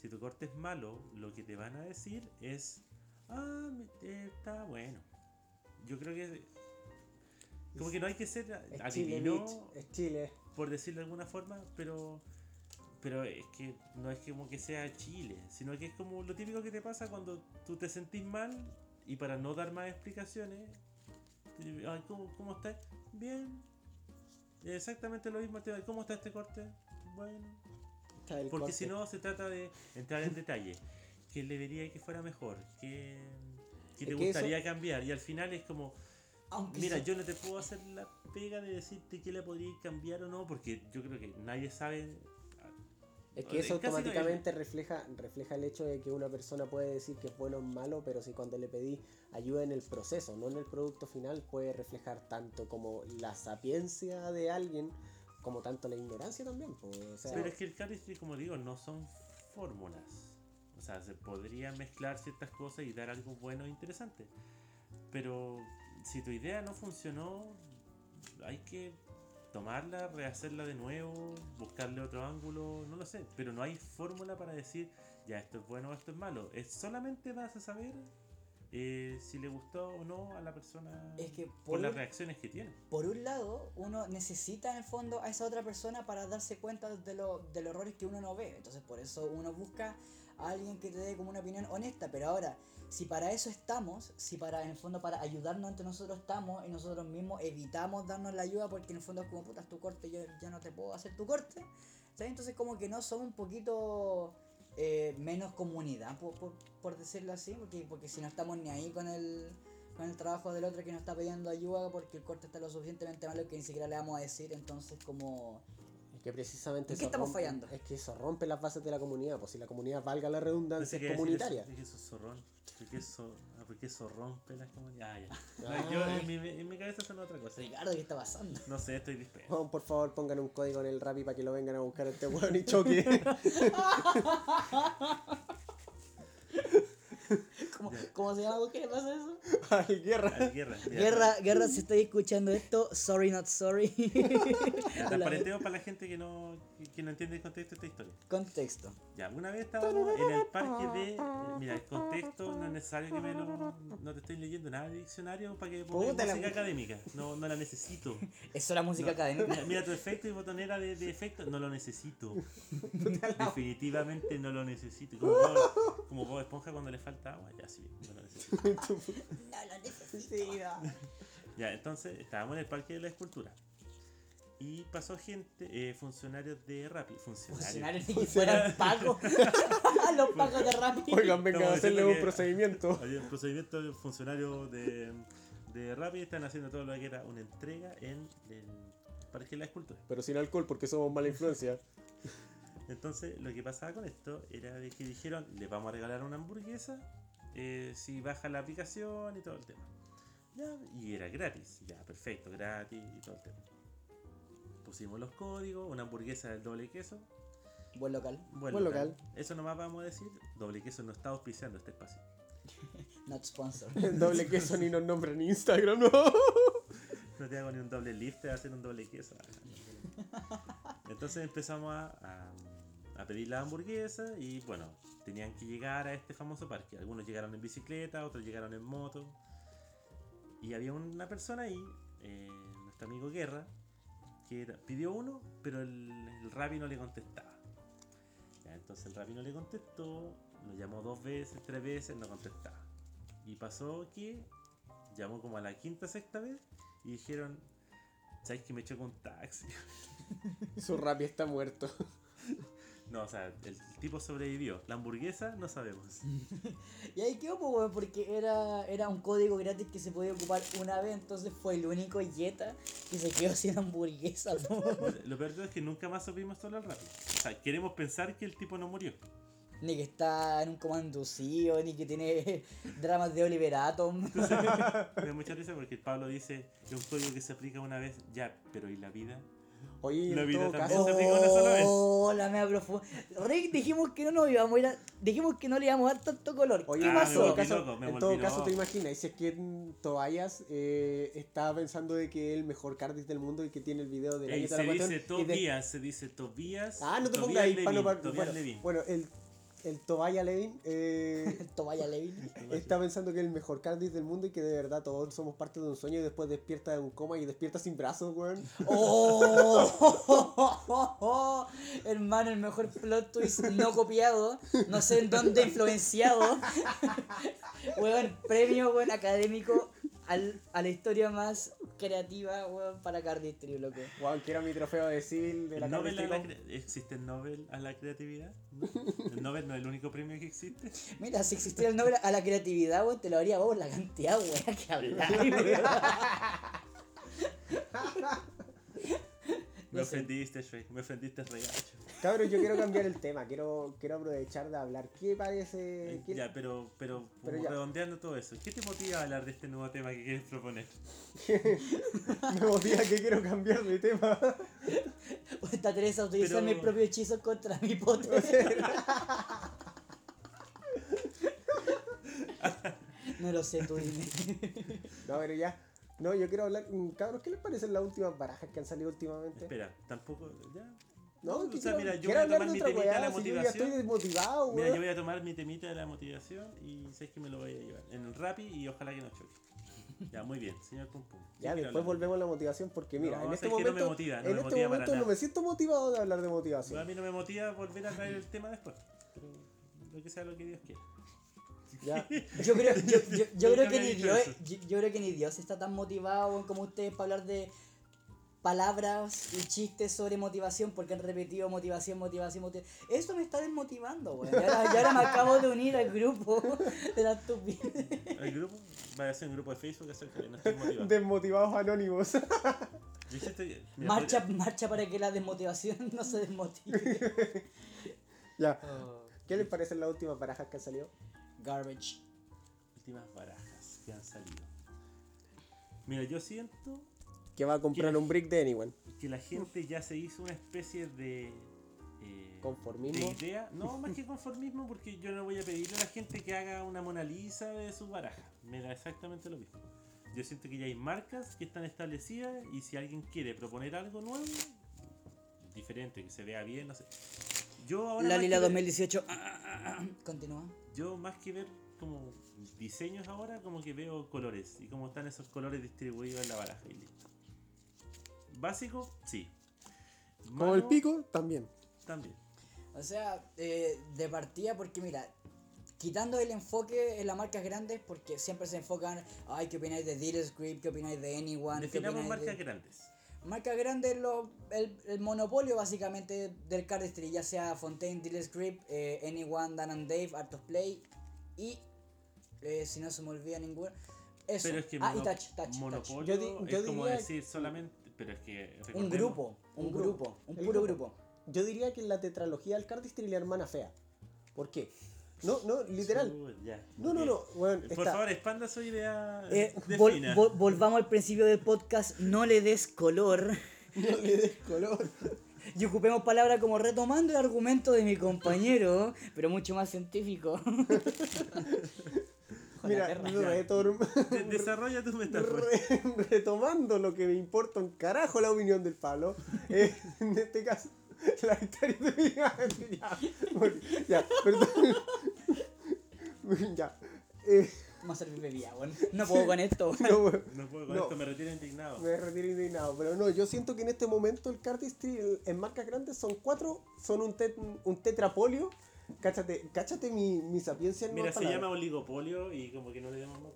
Si tu corte es malo, lo que te van a decir es, ah, está bueno. Yo creo que como que no hay que ser Es Chile, adivino, bitch. Es Chile. por decirlo de alguna forma, pero pero es que no es como que sea Chile, sino que es como lo típico que te pasa cuando tú te sentís mal y para no dar más explicaciones, te- ay, ¿cómo, cómo estás? Bien. Exactamente lo mismo, te- ¿cómo está este corte? Bueno. Está el Porque corte. si no se trata de entrar en detalle. ¿Qué le vería que fuera mejor? ¿Qué, qué te Es que eso- gustaría cambiar? Y al final es como, Aunque Mira, yo no te puedo hacer la pega de decirte qué le podría cambiar o no, porque yo creo que nadie sabe. Es que eso automáticamente refleja, refleja el hecho de que una persona puede decir que es bueno o malo, pero si cuando le pedí ayuda en el proceso, no en el producto final, puede reflejar tanto como la sapiencia de alguien, como tanto la ignorancia también. pues, o sea, Pero es que el chemistry, como digo, no son fórmulas. O sea, se podría mezclar ciertas cosas y dar algo bueno e interesante. Pero si tu idea no funcionó, hay que tomarla, rehacerla de nuevo, buscarle otro ángulo, no lo sé, pero no hay fórmula para decir, ya esto es bueno o esto es malo. Es solamente vas a saber eh, si le gustó o no a la persona Es que por por las reacciones que tiene. por un lado, uno necesita en el fondo a esa otra persona para darse cuenta de, lo, de los errores que uno no ve. Entonces, por eso uno busca a alguien que te dé como una opinión honesta. Pero ahora, si para eso estamos, si para en el fondo para ayudarnos entre nosotros estamos y nosotros mismos evitamos darnos la ayuda porque en el fondo es como puta, es tu corte, yo ya no te puedo hacer tu corte. ¿sabes? Entonces, como que no somos un poquito eh, menos comunidad, por, por, por decirlo así, porque, porque si no estamos ni ahí con el, con el trabajo del otro que nos está pidiendo ayuda porque el corte está lo suficientemente malo que ni siquiera le vamos a decir, entonces como... Es que precisamente ¿En qué eso estamos rompe- fallando? Es que eso rompe las bases de la comunidad, pues si la comunidad valga la redundancia es que comunitaria. eso, dije, eso es zorrón. ¿Por qué eso, ah, ¿por qué eso rompe las comunidades? Ah, ya. Ah. Yo, en, mi, en mi cabeza son otra cosa. Ricardo, ¿qué está pasando? No sé, estoy disperso. Juan, por favor, pongan un código en el Rappi para que lo vengan a buscar a este weón y choque. ¿Cómo, cómo se llama? ¿Qué le pasa eso? Ay, guerra. Ay, guerra. mira, Guerra, guerra, si estoy escuchando esto, sorry not sorry. Transparenteo para la gente que no, que, que no entiende el contexto de esta historia. Contexto. Ya, una vez estábamos en el parque de. eh, Mira, el contexto no es necesario que me lo. No te estoy leyendo nada de diccionario para que pongas la música puta. académica. No, no la necesito. Eso es la música No. académica. Mira, mira tu efecto y botonera de, de efecto, no lo necesito. Definitivamente no lo necesito. Como Bob, como Bob Esponja cuando le falta agua, ya sí, no lo necesito. No lo necesito. Ya, entonces estábamos en el parque de la escultura. Y pasó gente, eh, funcionarios de Rappi. Funcionarios. Funcionarios ni que fueran pagos. Los pagos de Rappi. Oigan, vengan a hacerle un procedimiento. Había un procedimiento de funcionarios de, de Rappi están haciendo todo lo que era una entrega en el parque de la escultura. Pero sin alcohol porque somos mala influencia. Entonces, lo que pasaba con esto era de que dijeron, les vamos a regalar una hamburguesa eh, si baja la aplicación y todo el tema. Ya, y era gratis, ya, perfecto, gratis y todo el tema. Pusimos los códigos, una hamburguesa del doble queso. Buen local. Buen Buen local. local. Eso nomás vamos a decir, doble queso no está auspiciando este espacio. Not sponsor. El doble queso ni nos nombra en Instagram, ¿no? No te hago ni un doble lift, te hacer un doble queso. Entonces empezamos a, a- a pedir la hamburguesa y bueno, tenían que llegar a este famoso parque. Algunos llegaron en bicicleta, otros llegaron en moto. Y había una persona ahí, eh, nuestro amigo Guerra, pidió uno, pero el, el no le contestaba. Entonces el Rappi no le contestó, lo llamó dos veces, tres veces, no contestaba. Y pasó que llamó como a la quinta, sexta vez y dijeron, ¿sabes que me chocó un taxi? Su Rappi está muerto. No, o sea, el tipo sobrevivió. La hamburguesa no sabemos. Y ahí quedó, pues, weón, porque era, era un código gratis que se podía ocupar una vez, entonces fue el único Jetta que se quedó sin hamburguesa, po. Lo peor es que nunca más supimos todo el rato. O sea, queremos pensar que el tipo no murió. Ni que está en un comanducío, ni que tiene dramas de Oliver Atom. Me da mucha risa porque Pablo dice que es un código que se aplica una vez, ya, pero ¿y la vida? Oye, La en vida todo caso, se aplica una sola vez. Oh, la profunda. Rick, dijimos que no nos íbamos a ir a- Dijimos que no le íbamos a dar tanto color. Oye, ¿Qué Ah, en me todo pasó? volví caso, loco, me en todo caso te imaginas, si es que en Tobias eh, estaba pensando de que es el mejor cardis del mundo y que tiene el video del Ey, año de se la dice y de- Tobías, se dice Tobías. Ah, no te pongas ahí, Levin, pa' no par- Tobías bueno, Levin. bueno, el, el Tobaya Levin eh, Tobaya Levin. está pensando que es el mejor cardis del mundo y que de verdad todos somos parte de un sueño y después despierta de un coma y despierta sin brazos, weón. Oh, hermano, el mejor plot twist no copiado, no sé en dónde influenciado. Weón, premio weón, académico al, a la historia más creativa weón, para Cardistry, loco. Weón, quiero mi trofeo de civil de la ¿El Nobel a la ¿Existe el Nobel a la creatividad? ¿No? ¿El Nobel no es el único premio que existe? Mira, si existiera el Nobel a la creatividad, weón, te lo haría vos la cantidad, weón, que weón. Me No ofendiste, Shrek, me ofendiste, regacho. Cabros, yo quiero cambiar el tema, quiero, quiero aprovechar de hablar. ¿Qué parece? Eh, qué- Ya, pero, pero, Pero como ya. redondeando todo eso, ¿qué te motiva a hablar de este nuevo tema que quieres proponer? Me motiva que quiero cambiar de tema. Esta Teresa utiliza Pero- mis propios hechizos contra mi. No lo sé, tú dime. No, pero ya, No, yo quiero hablar. mm, Cabros, ¿qué les parecen las últimas barajas que han salido últimamente? Espera, tampoco. Ya. No, o sea, quiero, mira, yo voy a tomar mi temita de la si yo ya motivación. estoy desmotivado, Mira, yo voy a tomar mi temita de la motivación y sé que me lo voy a llevar en el Rappi y ojalá que no choque. Ya, muy bien, señor Pum Pum. Ya, después hablar. volvemos a la motivación porque mira, No, en este es que no me momento, motiva, no en me este motiva momento no me siento motivado de hablar de Bueno, a motivación. mí no me motiva volver a traer el tema después. Pero lo que sea lo que Dios quiera. Ya. Yo creo, yo, yo, yo creo que ni Dios, yo, yo creo que ni Dios está tan motivado como ustedes para hablar de palabras y chistes sobre motivación porque han repetido motivación, motivación, motivación. Eso me está desmotivando, weón. Y ahora, me acabo de unir al grupo de la estupidez. El grupo va a ser un grupo de Facebook acerca de no estoy motivado. Desmotivados anónimos. Marcha, podría- marcha para que la desmotivación no se desmotive. ya. ¿Qué les parecen las últimas barajas que han salido? Garbage. últimas barajas que han salido. Mira, yo siento Que va a comprar un brick de Anyone. que la gente ya se hizo una especie de. eh, Conformismo. de idea. No, más que conformismo, porque yo no voy a pedirle a la gente que haga una Mona Lisa de su baraja. Me da exactamente lo mismo. Yo siento que ya hay marcas que están establecidas y si alguien quiere proponer algo nuevo, diferente, que se vea bien, no sé. Yo ahora. La Lila que ver- 2018. Continúa. Yo más que ver como diseños ahora, como que veo colores y cómo están esos colores distribuidos en la baraja y listo. Básico, sí. Como el pico, también. También. O sea, eh, de partida, porque mira, quitando el enfoque en las marcas grandes, porque siempre se enfocan, ay, ¿qué opináis de Dealer's Grip? ¿Qué opináis de Anyone? ¿Qué Definamos opináis marcas de... grandes. Marcas grandes, lo, el, el monopolio básicamente del cardistry, ya sea Fontaine, Dealer's Grip, eh, Anyone, Dan and Dave, Art of Play y, eh, si no se me olvida ninguno, eso. Pero es que ah, y mono- Touch, Touch, Touch. monopolio Yo di- yo es como diría decir solamente. Pero es que. Un recordemos- grupo, un, Un grupo, grupo. un puro grupo. grupo. Yo diría que la tetralogía del cardistry y la hermana fea. ¿Por qué? No, no, literal. Ya, No, no, no. Bueno, Por está- favor, expanda su idea. Eh, vol- vol- volvamos al principio del podcast, no le des color. No le des color. Y ocupemos palabras como retomando el argumento de mi compañero, pero mucho más científico. Mira, retor- De- desarrolla tu metáfora. re- retomando lo que me importa un carajo la opinión del palo. eh, en este caso, la historia de mi ya, bueno, ya, perdón. ya. eh, Vamos a servir bebida, weón. No puedo con esto. no, bueno, No puedo con No. esto, me retiro indignado. Me retiro indignado, pero no, yo siento que en este momento el cardistry en- en marcas grandes son cuatro, son un, tet- un tetrapolio. Cáchate, cáchate mi, mi sapiencia en Mira, se palabras. llama oligopolio y como que no le damos más.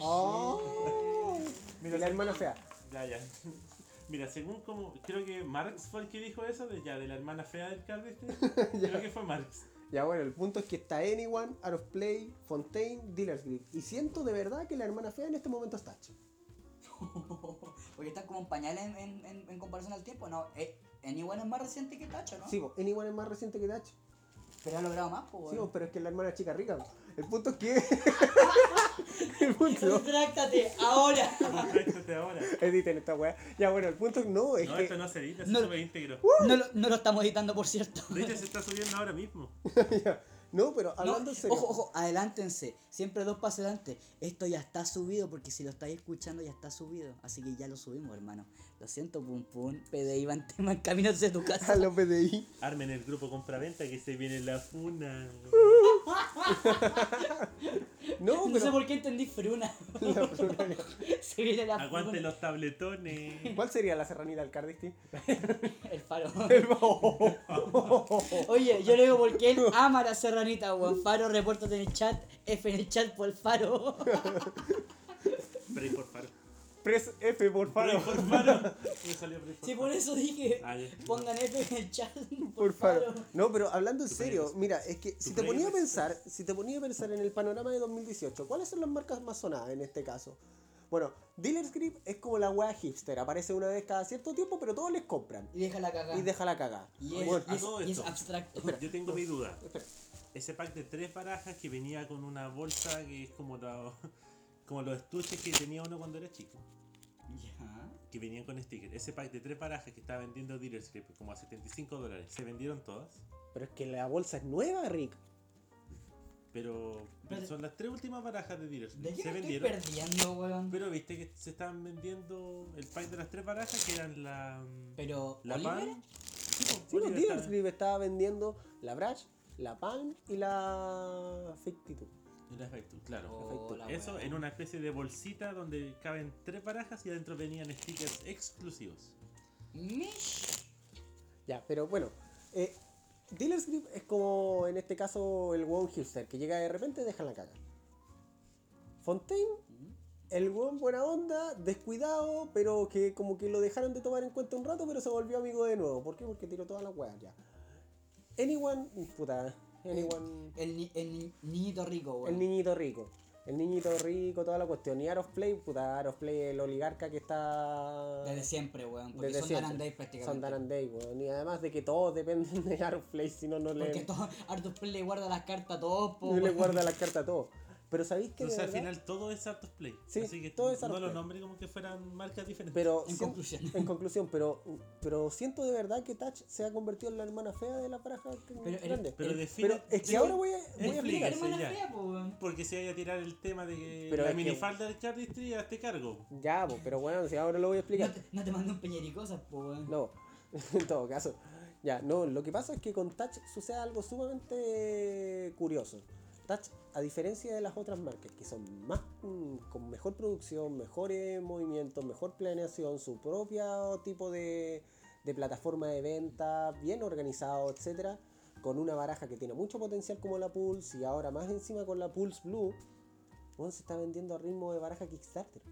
Oh, Mira, la hermana fea. Ya, ya. Mira, según como. Creo que Marx fue el que dijo eso, de, ya, de la hermana fea del Cardistry. creo que fue Marx. Ya bueno, el punto es que está Anyone, Out of Play, Fontaine, Dealer's Grip. Y siento de verdad que la hermana fea en este momento está hecha. Porque están como en pañales en, en, en- en comparación al tiempo, ¿no? Eh, Anyone es más reciente que Tacho, ¿no? Sí, po, Anyone es más reciente que Tacho. Pero ha logrado más, pues, Sí, pero es que la hermana es chica rica. El punto es que. el punto. Retráctate, ahora. Retráctate ahora. Editen esta weá. Ya bueno, el punto es no, es No, que. esto no se edita, No. se sube íntegro. No lo, no lo estamos editando, por cierto. De hecho, se está subiendo ahora mismo. Ya. No, pero No, hablando serio. Ojo, ojo, adelántense. Siempre dos pasos adelante. Esto ya está subido porque si lo estáis escuchando ya está subido. Así que ya lo subimos, hermano. Lo siento, pum pum. PDI va en tema en camino hacia tu A casa. los PDI. Armen el grupo compra-venta que se viene la funa. No, No sé pero. por qué entendí fruna. La fruna. Se viene la Aguante fruna. los tabletones. ¿Cuál sería la serranita del Cardistry? El faro. Oh, Oye, yo le digo porque él ama la serranita, weón. Faro, repórtate en el chat. F en el chat por el faro. Pray por faro. Press F por faro. por faro. Me salió pray por Sí, por eso dije. Ah. Pongan F en el chat. Por faro. No, pero hablando en serio, mira, es que si te ponía a pensar, si te ponía a pensar en el panorama de 2018, ¿cuáles son las marcas más sonadas en este caso? Bueno, Dealer's Grip es como la wea hipster, aparece una vez cada cierto tiempo, pero todos les compran. Y déjala cagar. Y déjala cagar. Y Oye, es, Bueno, y es- y abstracto. Yo tengo mi duda. espera. Ese pack de tres barajas que venía con una bolsa que es como, la- como los estuches que tenía uno cuando era chico. Ya. Que venían con stickers. Ese pack de tres barajas que estaba vendiendo Dealer's Grip como a 75 dólares. ¿Se vendieron todas? Pero es que la bolsa es nueva, Rick. pero Pero- son las tres últimas barajas de Dealers. ¿De qué se vendieron. perdiendo, weón? Pero viste que se estaban vendiendo el pack de las tres barajas que eran la. Pero, la pan. Sí, po, Sí, pues Oliver Dealer estaba- vendiendo la Brash, la Palm y la Fictitud. El efecto, claro. Oh, la Eso en una especie de bolsita donde caben tres barajas y adentro venían stickers exclusivos. Mish. Ya, pero bueno, eh, Dealer's Grip es como en este caso el Won Hipster, que llega de repente y deja la caga. Fontaine, el Won buena onda, descuidado, pero que como que lo dejaron de tomar en cuenta un rato, pero se volvió amigo de nuevo. ¿Por qué? Porque tiró todas las weas ya. Anyone, puta, El, el ni- niñito rico, weón. el niñito rico. El niñito rico, toda la cuestión. Y Art of Play, puta, Art of Play, el oligarca que está. Desde siempre, weón. Porque Desde son siempre. Dan and Dave prácticamente. Son Dan and Dave, weón. Y además de que todos dependen de Art of Play, si no, no Porque le, todo, Arthur Play le guarda las cartas a todos, po, no le guarda las cartas a todos. Pero sabéis que. Entonces al verdad? final todo es Art of Play. Sí, Así que todo es Art no Play. nombre como que fueran marcas diferentes. Pero En conclusión. En conclusión, pero, pero siento de verdad que Touch se ha convertido en la hermana fea de la pareja Pero grande. Pero el- define. Pero es que ahora voy a, voy a explica. explicar. Fea, po. Porque si hay a tirar el tema de que Pero la es que- minifalda del cardistry, hazte cargo. Ya, pues, pero bueno, si ahora lo voy a No explicar. te, no te mando un peñericosas, po, weón. No, en todo caso. Ya, no, lo que pasa es que con Touch sucede algo sumamente curioso. Touch, a diferencia de las otras marcas que son más mm, con mejor producción, mejores movimientos, mejor planeación, su propio tipo de, de plataforma de venta, bien organizado, etcétera, con una baraja que tiene mucho potencial como la Pulse y ahora más encima con la Pulse Blue, bueno, se está vendiendo a ritmo de baraja Kickstarter.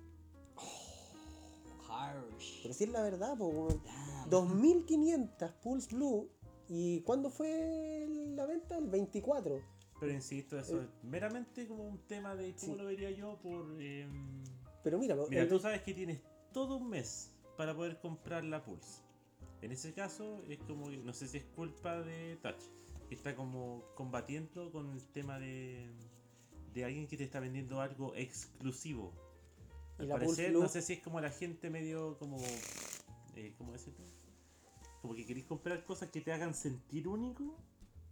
Harsh. Pero si es la verdad, pues, weón. Damn. 2500 Pulse Blue. ¿Y cuándo fue la venta? El 24. Pero insisto, eso Eh. es meramente como un tema de cómo Sí. lo vería yo por. em, Pero mira, Mira, el- tú sabes que tienes todo un mes para poder comprar la Pulse. En ese caso, es como no sé si es culpa de Touch, que está como combatiendo con el tema de, de alguien que te está vendiendo algo exclusivo. Al parecer, no sé si es como la gente medio como. Eh, ¿Cómo decirlo? Como que queréis comprar cosas que te hagan sentir único.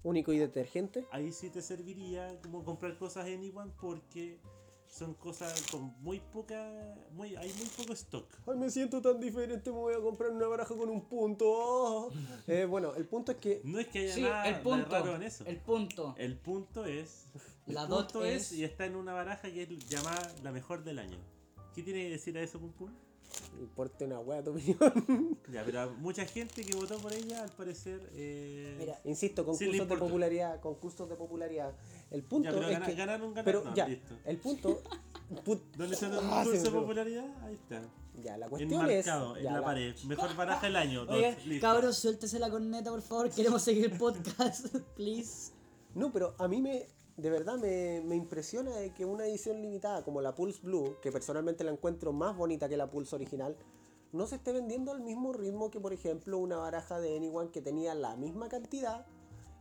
Único y detergente. Ahí sí te serviría como comprar cosas Anyone porque son cosas con muy poca. Muy, hay muy poco stock. Ay, me siento tan diferente, me voy a comprar una baraja con un punto. oh. Eh, bueno, el punto es que No es que haya Sí, nada el punto. raro en eso. El punto. El punto es. El La dot punto es, es- y está en una baraja que es llamada la mejor del año. ¿Qué tiene que decir a eso, Pum Pum? Importa una wea tu opinión. Ya, pero mucha gente que votó por ella, al parecer. Eh, Mira, Insisto, concursos de popularidad, concursos de popularidad. El punto ya, pero es gana- que ganaron, ganaron. pero no, ya, listo. el punto put- ¿Dónde está el Ah, se concurso de popularidad? Ahí está. Ya, la cuestión es Enmarcado en ya, la, la- pared. Mejor baraja del año. Oigan, cabros, suéltese la corneta, por favor. Queremos seguir el podcast, please. No, pero a mí me, de verdad me, me impresiona que una edición limitada como la Pulse Blue, que personalmente la encuentro más bonita que la Pulse original, no se esté vendiendo al mismo ritmo que, por ejemplo, una baraja de Anyone que tenía la misma cantidad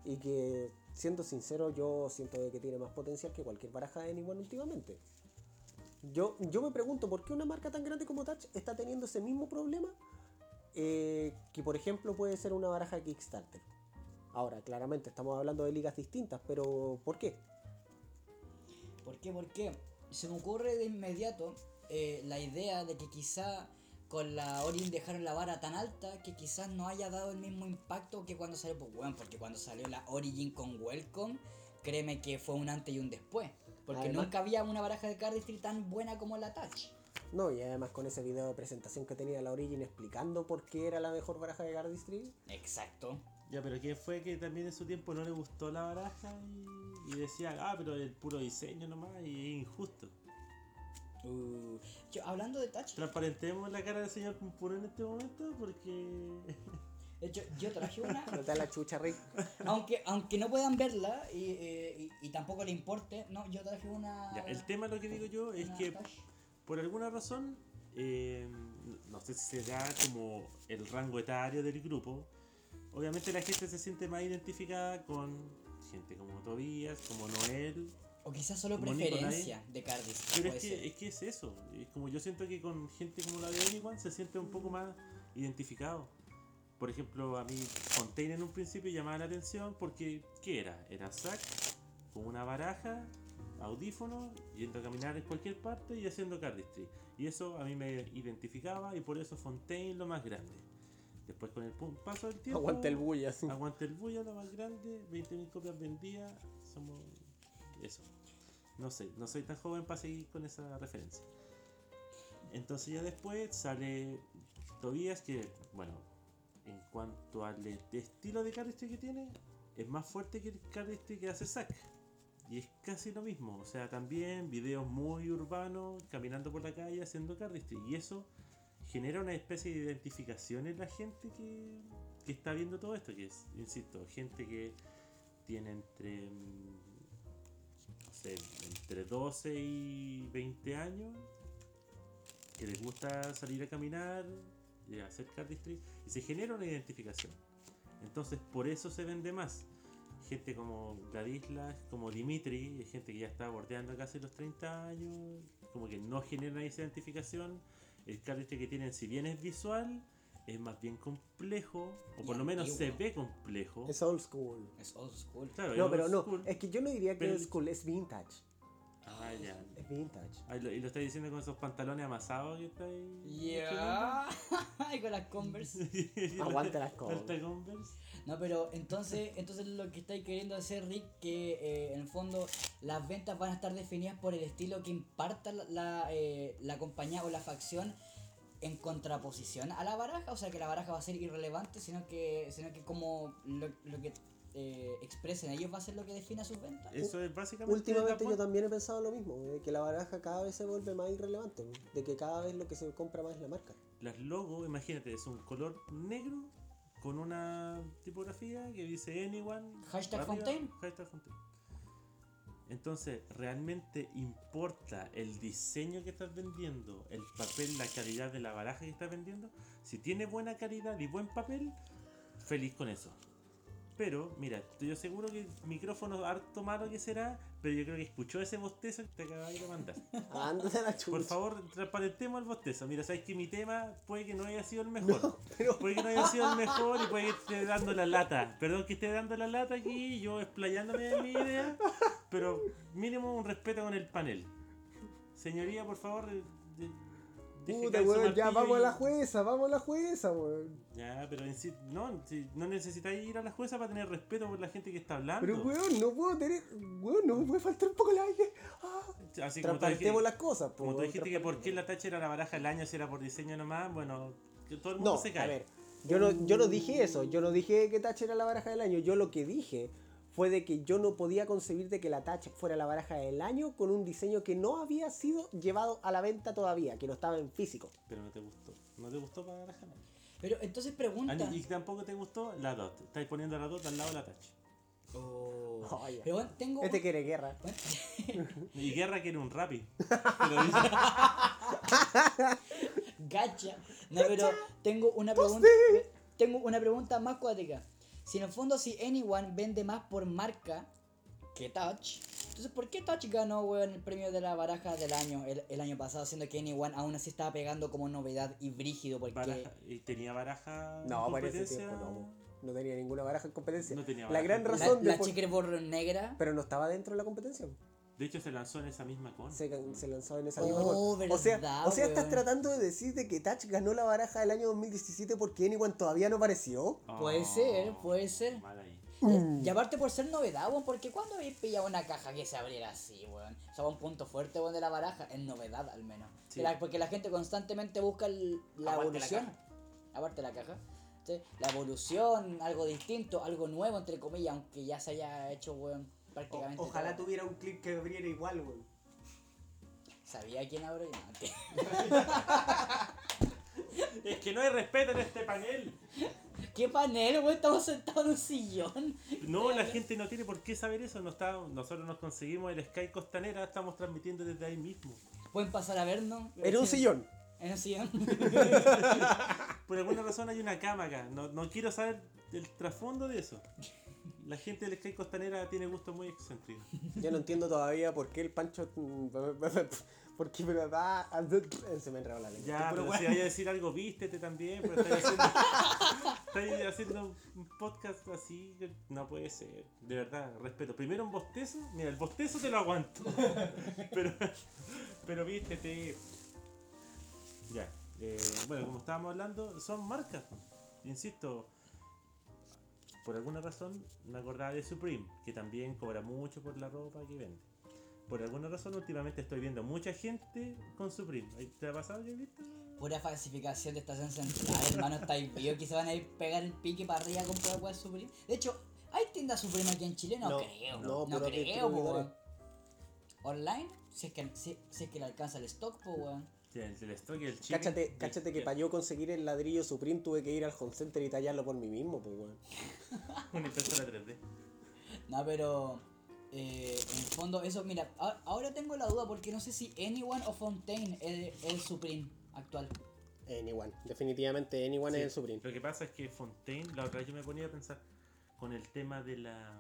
y que, siendo sincero, yo siento que tiene más potencial que cualquier baraja de Anyone últimamente. Yo, yo me pregunto por qué una marca tan grande como Touch está teniendo ese mismo problema eh, que, por ejemplo, puede ser una baraja Kickstarter. Ahora, claramente estamos hablando de ligas distintas, pero ¿por qué? ¿Por qué? ¿Por qué? Se me ocurre de inmediato eh, la idea de que quizá con la Origin dejaron la vara tan alta que quizás no haya dado el mismo impacto que cuando salió, pues bueno, porque cuando salió la Origin con Welcome, créeme que fue un antes y un después. Porque Además- nunca había una baraja de cardistry tan buena como la Touch. No, y además con ese video de presentación que tenía la Origin explicando por qué era la mejor baraja de Cardistry. Exacto. Ya, pero ¿quién fue que también en su tiempo no le gustó la baraja y, y decía, ah, pero el puro diseño nomás y es injusto? Uh, yo, hablando de Touch, Transparentemos la cara del señor Pumpuro en este momento porque. de hecho, yo traje una. Da la chucha, Rick. aunque, aunque no puedan verla y, eh, y- y tampoco le importe, no, yo traje una. Ya, el tema lo que digo yo es que por alguna razón, eh, no sé si se da como el rango etario del grupo, obviamente la gente se siente más identificada con gente como Tobías, como Noel, O quizás solo preferencia de Cardistry. Pero es que, es que es eso. Es como yo siento que con gente como la de Anyone se siente un poco más identificado. Por ejemplo, a mí Fontaine en un principio llamaba la atención porque, ¿qué era? Era Zack con una baraja, audífonos, yendo a caminar en cualquier parte y haciendo cardistry. Y eso a mí me identificaba y por eso Fontaine lo más grande. Después con el paso del tiempo... Aguanta el bulla, sí. Aguante el bulla, lo más grande, 20.000 copias vendidas, somos eso. No sé, no soy tan joven para seguir con esa referencia. Entonces ya después sale Tobías que, bueno, en cuanto al estilo de cardistry que tiene, es más fuerte que el cardistry que hace Zack. Y es casi lo mismo, o sea, también videos muy urbanos, caminando por la calle haciendo cardistry. Y eso genera una especie de identificación en la gente que, que está viendo todo esto, que es, insisto, gente que tiene entre, mm, no sé, entre 12 y 20 años, que les gusta salir a caminar, y hacer y se genera una identificación. Entonces, por eso se vende más. Gente como Gladislas, como Dimitri, gente que ya está bordeando casi los 30 años, como que no genera esa identificación. El cardistry que tienen, si bien es visual, es más bien complejo, o Y por lo menos se antiguo. ve complejo. Es old school. Es old school. Claro, No, es pero old no, school. es que yo no diría que es school, es vintage. Ah, ya. Es vintage. Ah, y lo, y lo estáis diciendo con esos pantalones amasados que estáis. Yeah. y con las Converse. Aguanta las Converse. No, pero entonces, entonces lo que estáis queriendo hacer, Rick, que eh, en el fondo las ventas van a estar definidas por el estilo que imparta la, la, eh, la compañía o la facción en contraposición a la baraja, o sea que la baraja va a ser irrelevante, sino que, sino que como lo, lo que eh, expresen ellos va a ser lo que defina sus ventas. Eso es básicamente. Últimamente yo también he pensado lo mismo, de que la baraja cada vez se vuelve más irrelevante, de que cada vez lo que se compra más es la marca. Las logos, imagínate, es un color negro con una tipografía que dice Anyone. Hashtag arriba, Fontaine. Hashtag Fontaine. Entonces, ¿realmente importa el diseño que estás vendiendo, el papel, la calidad de la baraja que estás vendiendo? Si tiene buena calidad y buen papel, feliz con eso. Pero, mira, estoy yo seguro que el micrófono harto malo que será, pero yo creo que escuchó ese bostezo que te acabas de mandar. Ándate la chucha. Por favor, transparentemos el bostezo. Mira, sabes que mi tema puede que no haya sido el mejor. No, pero Puede que no haya sido el mejor y puede que esté dando la lata. Perdón que esté dando la lata aquí, yo explayándome de mi idea, pero mínimo un respeto con el panel. Señoría, por favor, de- deje puta, weón, ya vamos a la jueza, vamos a la jueza, weón. Ya, pero en sí- no, si no necesitáis ir a la jueza para tener respeto por la gente que está hablando. Pero weón, no puedo tener, weón, no me puede faltar un poco el aire. Ah. Así como dijiste, las cosas, po, como tú dijiste que por qué la tacha era la baraja del año si era por diseño nomás, bueno, que todo el mundo No, se cae. a ver, yo no, yo no dije eso, yo no dije que Touch era la baraja del año, yo lo que dije fue de que yo no podía concebir de que la Touch fuera la baraja del año con un diseño que no había sido llevado a la venta todavía, que no estaba en físico. Pero no te gustó. No te gustó para baraja. Pero entonces pregunta. Y tampoco te gustó la DOT. Estáis poniendo la DOT al lado de la touch. Oh. Oh, ya. Pero bueno, tengo. Este quiere guerra. Y Guerra quiere un rapi. Gacha. No, pero tengo una pregunta. Tengo una pregunta más cuática. Si en el fondo si Anyone vende más por marca que Touch, entonces ¿por qué Touch ganó weón, el premio de la baraja del año el, el año pasado, siendo que Anyone aún así estaba pegando como novedad y brígido? Porque Baraja- ¿Y tenía baraja No, competencia? tiempo no. No tenía ninguna baraja en competencia. No tenía la baraja gran en la, razón de la por- checkerboard negra. Pero no estaba dentro de la competencia. De hecho, se lanzó en esa misma con. Se, se lanzó en esa Oh, misma con- O sea, verdad, o sea estás tratando de decir de que Touch ganó la baraja del año 2017 porque Anyone todavía no apareció. Puede ser, puede ser. Oh, Mal ahí. Mm. Y aparte por ser novedad, weón, porque cuando habéis pillado una caja que se abriera así, weón. O sea, un punto fuerte, weón, de la baraja, es novedad al menos. Sí. La- porque la gente constantemente busca el- la Aparte la evolución. caja. Aparte la caja. ¿sí? La evolución, algo distinto, algo nuevo, entre comillas, aunque ya se haya hecho, weón, prácticamente. todo. tuviera un clip que abriera igual, weón. Sabía quién abrió y Es que no hay respeto en este panel. ¿Qué panel, weón? Estamos sentados en un sillón. No, la gente no tiene por qué saber eso. No está, nosotros nos conseguimos el Sky Costanera, estamos transmitiendo desde ahí mismo. Pueden pasar a vernos. Era un sillón. En un sillón. Por alguna razón hay una cama acá. No, no quiero saber el trasfondo de eso. La gente del Sky Costanera tiene gustos muy excéntricos. Yo no entiendo todavía por qué el Pancho. ¿Por qué me da.? Se me enredó la lengua. Ya, Pero bueno. si vaya a decir algo, vístete también, pero estás haciendo, un podcast así, no puede ser. De verdad, respeto. Primero un bostezo, mira, el bostezo te lo aguanto. Pero, pero vístete. Ya, eh, bueno, como estábamos hablando, son marcas. Insisto, por alguna razón me acordaba de Supreme, que también cobra mucho por la ropa que vende. Por alguna razón últimamente estoy viendo mucha gente con Supreme. ¿Te ha pasado que has visto? Pura falsificación de estación central, hermano, estáis vio que se van a ir pegar el pique para arriba a comprar weas Supreme. De hecho, ¿hay tiendas Supreme aquí en Chile? No, No, creo. no, No, creo, po. Online, si es que si, si es que le alcanza el stock, po weón. Sí, el, el stock y el chip. Cáchate, cáchate que para yo conseguir el ladrillo Supreme tuve que ir al home center y tallarlo por mí mismo, pues weón. Una impresora 3D. No, pero eh, en el fondo, eso, mira, a- ahora tengo la duda porque no sé si Anyone o Fontaine es el Supreme actual. Anyone, definitivamente Anyone Sí, es el Supreme. Lo que pasa es que Fontaine, la otra vez yo me ponía a pensar con el tema de la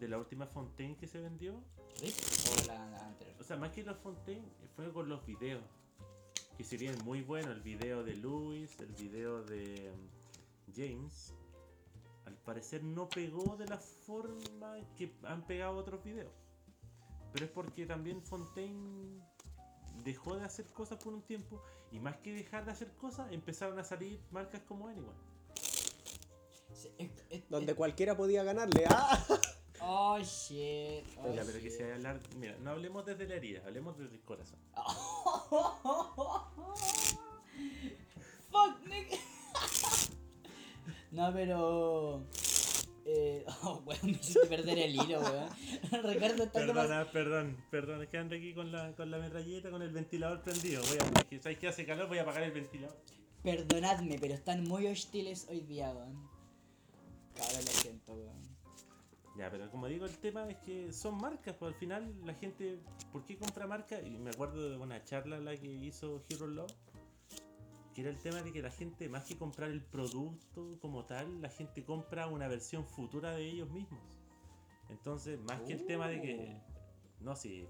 de la última Fontaine que se vendió. ¿Viste? O la, la anterior. O sea, más que la Fontaine, fue con los videos. Que si bien muy bueno el video de Louis, el video de um, James, al parecer no pegó de la forma que han pegado otros videos. Pero es porque también Fontaine dejó de hacer cosas por un tiempo y más que dejar de hacer cosas empezaron a salir marcas como Anyone. Sí, es- es- Donde es- cualquiera podía ganarle. ¡Ah! Oh shit. Oh, ya, pero que shit. si hay hablar, mira, no hablemos desde la herida, hablemos desde el corazón. Fuck, nigga. no, pero. Eh, oh, weón, me hiciste perder el hilo, weón. Ricardo está. Perdona, perdón, perdón, es que ando aquí con la, con la metralleta, con el ventilador prendido. Voy a, es que, ¿Sabes que hace calor? Voy a apagar el ventilador. Perdonadme, pero están muy hostiles hoy día, weón. Cabrón, lo siento, weón. Ya, pero como digo, el tema es que son marcas, pues al final la gente, ¿por qué compra marcas? Y me acuerdo de una charla la que hizo Hero Love, que era el tema de que la gente, más que comprar el producto como tal, la gente compra una versión futura de ellos mismos. Entonces, más que el tema de que... No, si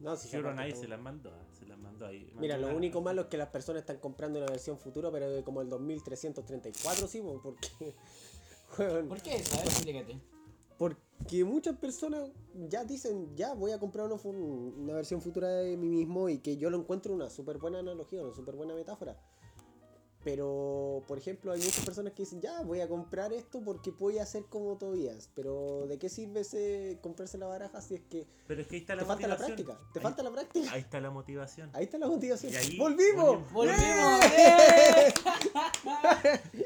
No, si Hero aparte Night todo. se las mandó, ah, se las mandó ahí. Mira, lo único malo es que las personas están comprando una versión futura, pero de como el 2334, sí, po, porque. weón, ¿Por qué eso? A ver, explícate. Porque muchas personas ya dicen, ya voy a comprar una, una versión futura de mí mismo y que yo lo encuentro una súper buena analogía, una súper buena metáfora. Pero, por ejemplo, hay muchas personas que dicen, ya voy a comprar esto porque voy a ser como Tobías. Pero, ¿de qué sirve ese comprarse la baraja si es que Pero es que ahí está te la falta la motivación. práctica? Te Ahí- falta la práctica. Ahí está la motivación. Ahí está la motivación. Y ahí ¡Volvimos! volvimos. ¡Volvimos! ¡Eh!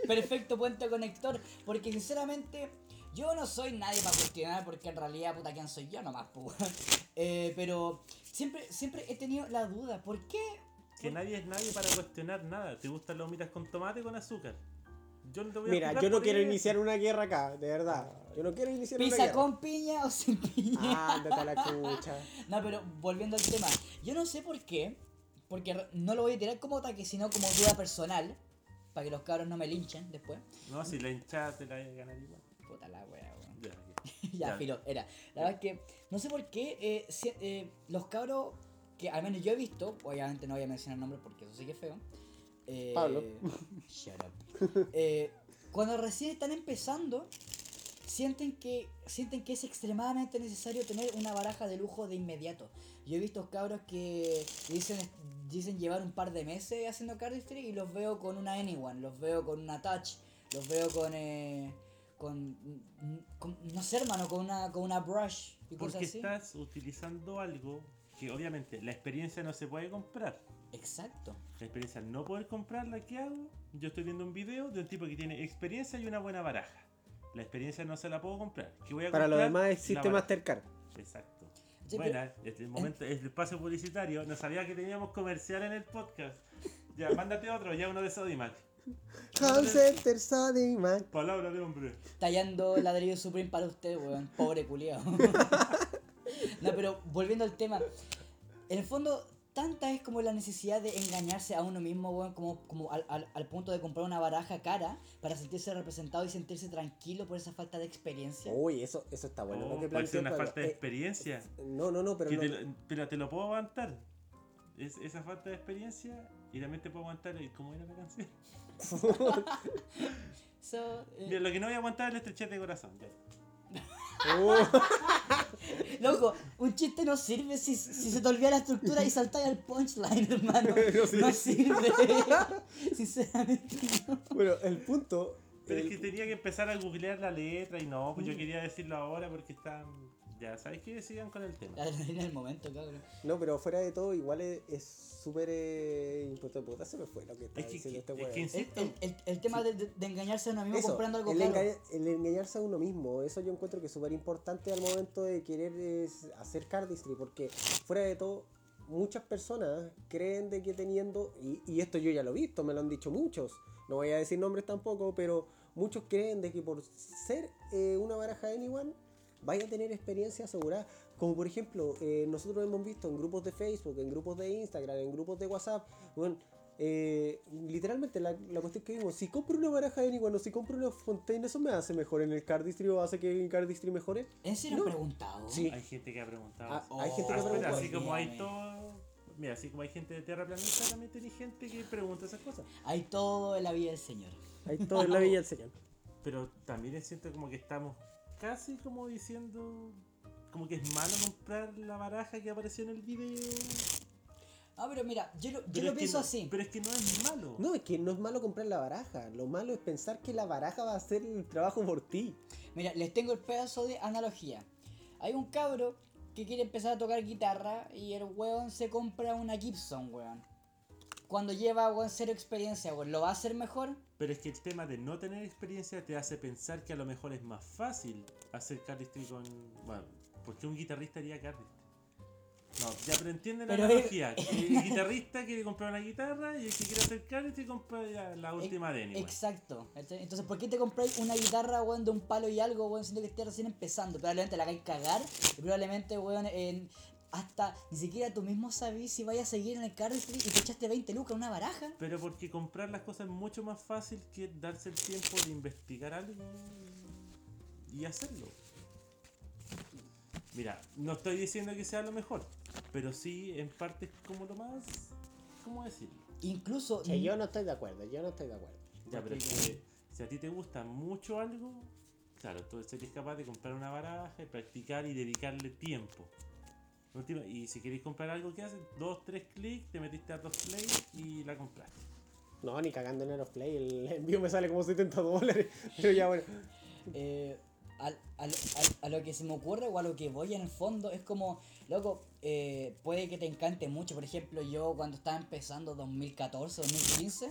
Perfecto puente conector. Porque sinceramente, yo no soy nadie para cuestionar, porque en realidad, puta, ¿quién soy yo nomás, pues? Eh, pero siempre, siempre he tenido la duda, ¿por qué? Que nadie es nadie para cuestionar nada. ¿Te gustan las humitas con tomate o con azúcar? Yo no te voy a Mira, yo no quiero eso. iniciar una guerra acá, de verdad. Yo no quiero iniciar una ¿Pizza guerra. con piña o sin piña? Ándate a la chucha. No, pero volviendo al tema, yo no sé por qué, porque no lo voy a tirar como ataque, sino como duda personal, para que los cabros no me linchen después. No, si la hinchada te la ganar igual. Puta la wea, weón. Ya, Ya. filo, era. La verdad es que no sé por qué eh, si- eh, los cabros que al menos yo he visto, obviamente no voy a mencionar nombres porque eso sí que es feo. eh, Pablo. Shut up. Eh, cuando recién están empezando, sienten que, sienten que es extremadamente necesario tener una baraja de lujo de inmediato. Yo he visto cabros que dicen, dicen llevar un par de meses haciendo cardistry y los veo con una Anyone, los veo con una Touch, los veo con... eh, con, con- no sé hermano, con una, con una brush y cosas Porque así. estás utilizando algo que obviamente la experiencia no se puede comprar. Exacto. La experiencia no poder comprarla, ¿qué hago? Yo estoy viendo un video de un tipo que tiene experiencia y una buena baraja. La experiencia no se la puedo comprar. ¿Qué voy a Para lo comprar? demás La existe. Mastercard. Exacto. Sí, Buena, este momento, el espacio publicitario. No sabía que teníamos comercial en el podcast. Ya, mándate otro, ya uno de Sodimac. Home Center Sodimac. Palabra de hombre. Tallando ladrillo Supreme para usted, weón. Pobre culiao. no, pero volviendo al tema. En el fondo, tanta es como la necesidad de engañarse a uno mismo, weón, como, como al, al, al punto de comprar una baraja cara para sentirse representado y sentirse tranquilo por esa falta de experiencia. Uy, eso, eso está bueno. Oh, puede ser una falta de. Eh, experiencia. no, no, no, pero no- te lo- pero te lo puedo aguantar. Es, esa falta de experiencia y también te puedo aguantar el cómo era la canción. So, eh, Mira, lo que no voy a aguantar es el estrechez de corazón. ya. Oh, Loco, un chiste no sirve si, si se te olvida la estructura y saltáis al punchline, hermano. No No sirve. sirve. Sinceramente, no. bueno, el punto. Pero el- es que tenía que empezar a googlear la letra y no, pues yo quería decirlo ahora porque está. Ya, ¿sabes qué? Sigan con el tema. En el momento, cabrón. No, pero fuera de todo, igual es es súper eh, importante. Puta, se me fue lo que estaba Es que- diciendo este es weón. que- El, Insisto. el, el, el tema de, de- de engañarse a uno mismo Eso, comprando algo el, caro. engaña- el engañarse a uno mismo, eso yo encuentro que es súper importante al momento de querer es, hacer cardistry, porque fuera de todo, muchas personas creen de que teniendo, y, y esto yo ya lo he visto, me lo han dicho muchos, no voy a decir nombres tampoco, pero muchos creen de que por ser eh, una baraja Anyone vaya a tener experiencia asegurada. Como por ejemplo, eh, nosotros hemos visto en grupos de Facebook, en grupos de Instagram, en grupos de WhatsApp, bueno, eh, literalmente la, la cuestión que vimos, si compro una baraja de Anyone o si compro una Fontaine, ¿eso me hace mejor en el cardistry o hace que el cardistry mejore? ¿En serio No. preguntado? Sí. Hay gente que ha preguntado. Ah, así. hay gente Oh, que Ah, pregunta. espera, así como hay todo. Mira, así como hay gente de Tierra Planeta, también tiene gente que pregunta esas cosas. Hay todo en la vida del Señor. Ahí todo en la villa del señor. Pero también siento como que estamos casi como diciendo. Como que es malo comprar la baraja que apareció en el video. Ah, pero mira, yo lo, yo lo pienso no- así. Pero es que no es malo. No, es que no es malo comprar la baraja, lo malo es pensar que la baraja va a hacer el trabajo por ti. Mira, les tengo el pedazo de analogía. Hay un cabro que quiere empezar a tocar guitarra y el weón se compra una Gibson, weón. Cuando lleva, weón, cero experiencia, weón, ¿lo va a hacer mejor? Pero es que el tema de no tener experiencia te hace pensar que a lo mejor es más fácil hacer cardistry con. Bueno, porque un guitarrista haría cardistry. No, ya, pero entienden la analogía. El guitarrista quiere comprar una guitarra y el que quiere hacer cardistry compra ya la última de Anyone. Exacto. Entonces, ¿por qué te compráis una guitarra, weón, de un palo y algo, weón, siendo que estés recién empezando? Probablemente la hagáis cagar y probablemente, weón, en- hasta ni siquiera tú mismo sabís si vayas a seguir en el cardistry y te echaste 20 lucas en una baraja. Pero porque comprar las cosas es mucho más fácil que darse el tiempo de investigar algo y hacerlo. Mira, no estoy diciendo que sea lo mejor, pero sí en parte es como lo más... ¿Cómo decirlo? Incluso... Che, yo no estoy de acuerdo, yo no estoy de acuerdo. Ya, pero es que si a ti te gusta mucho algo, claro, tú serías capaz de comprar una baraja y practicar y dedicarle tiempo. Última- Y si queréis comprar algo, ¿qué haces? Dos, tres clics, te metiste a dos play y la compraste. No, ni cagando en Aeroplay, el envío me sale como 70 dólares. Pero ya bueno. eh, al- al- al- a lo que se me ocurre o a lo que voy en el fondo es como, loco, eh, puede que te encante mucho. Por ejemplo, yo cuando estaba empezando 2014, 2015,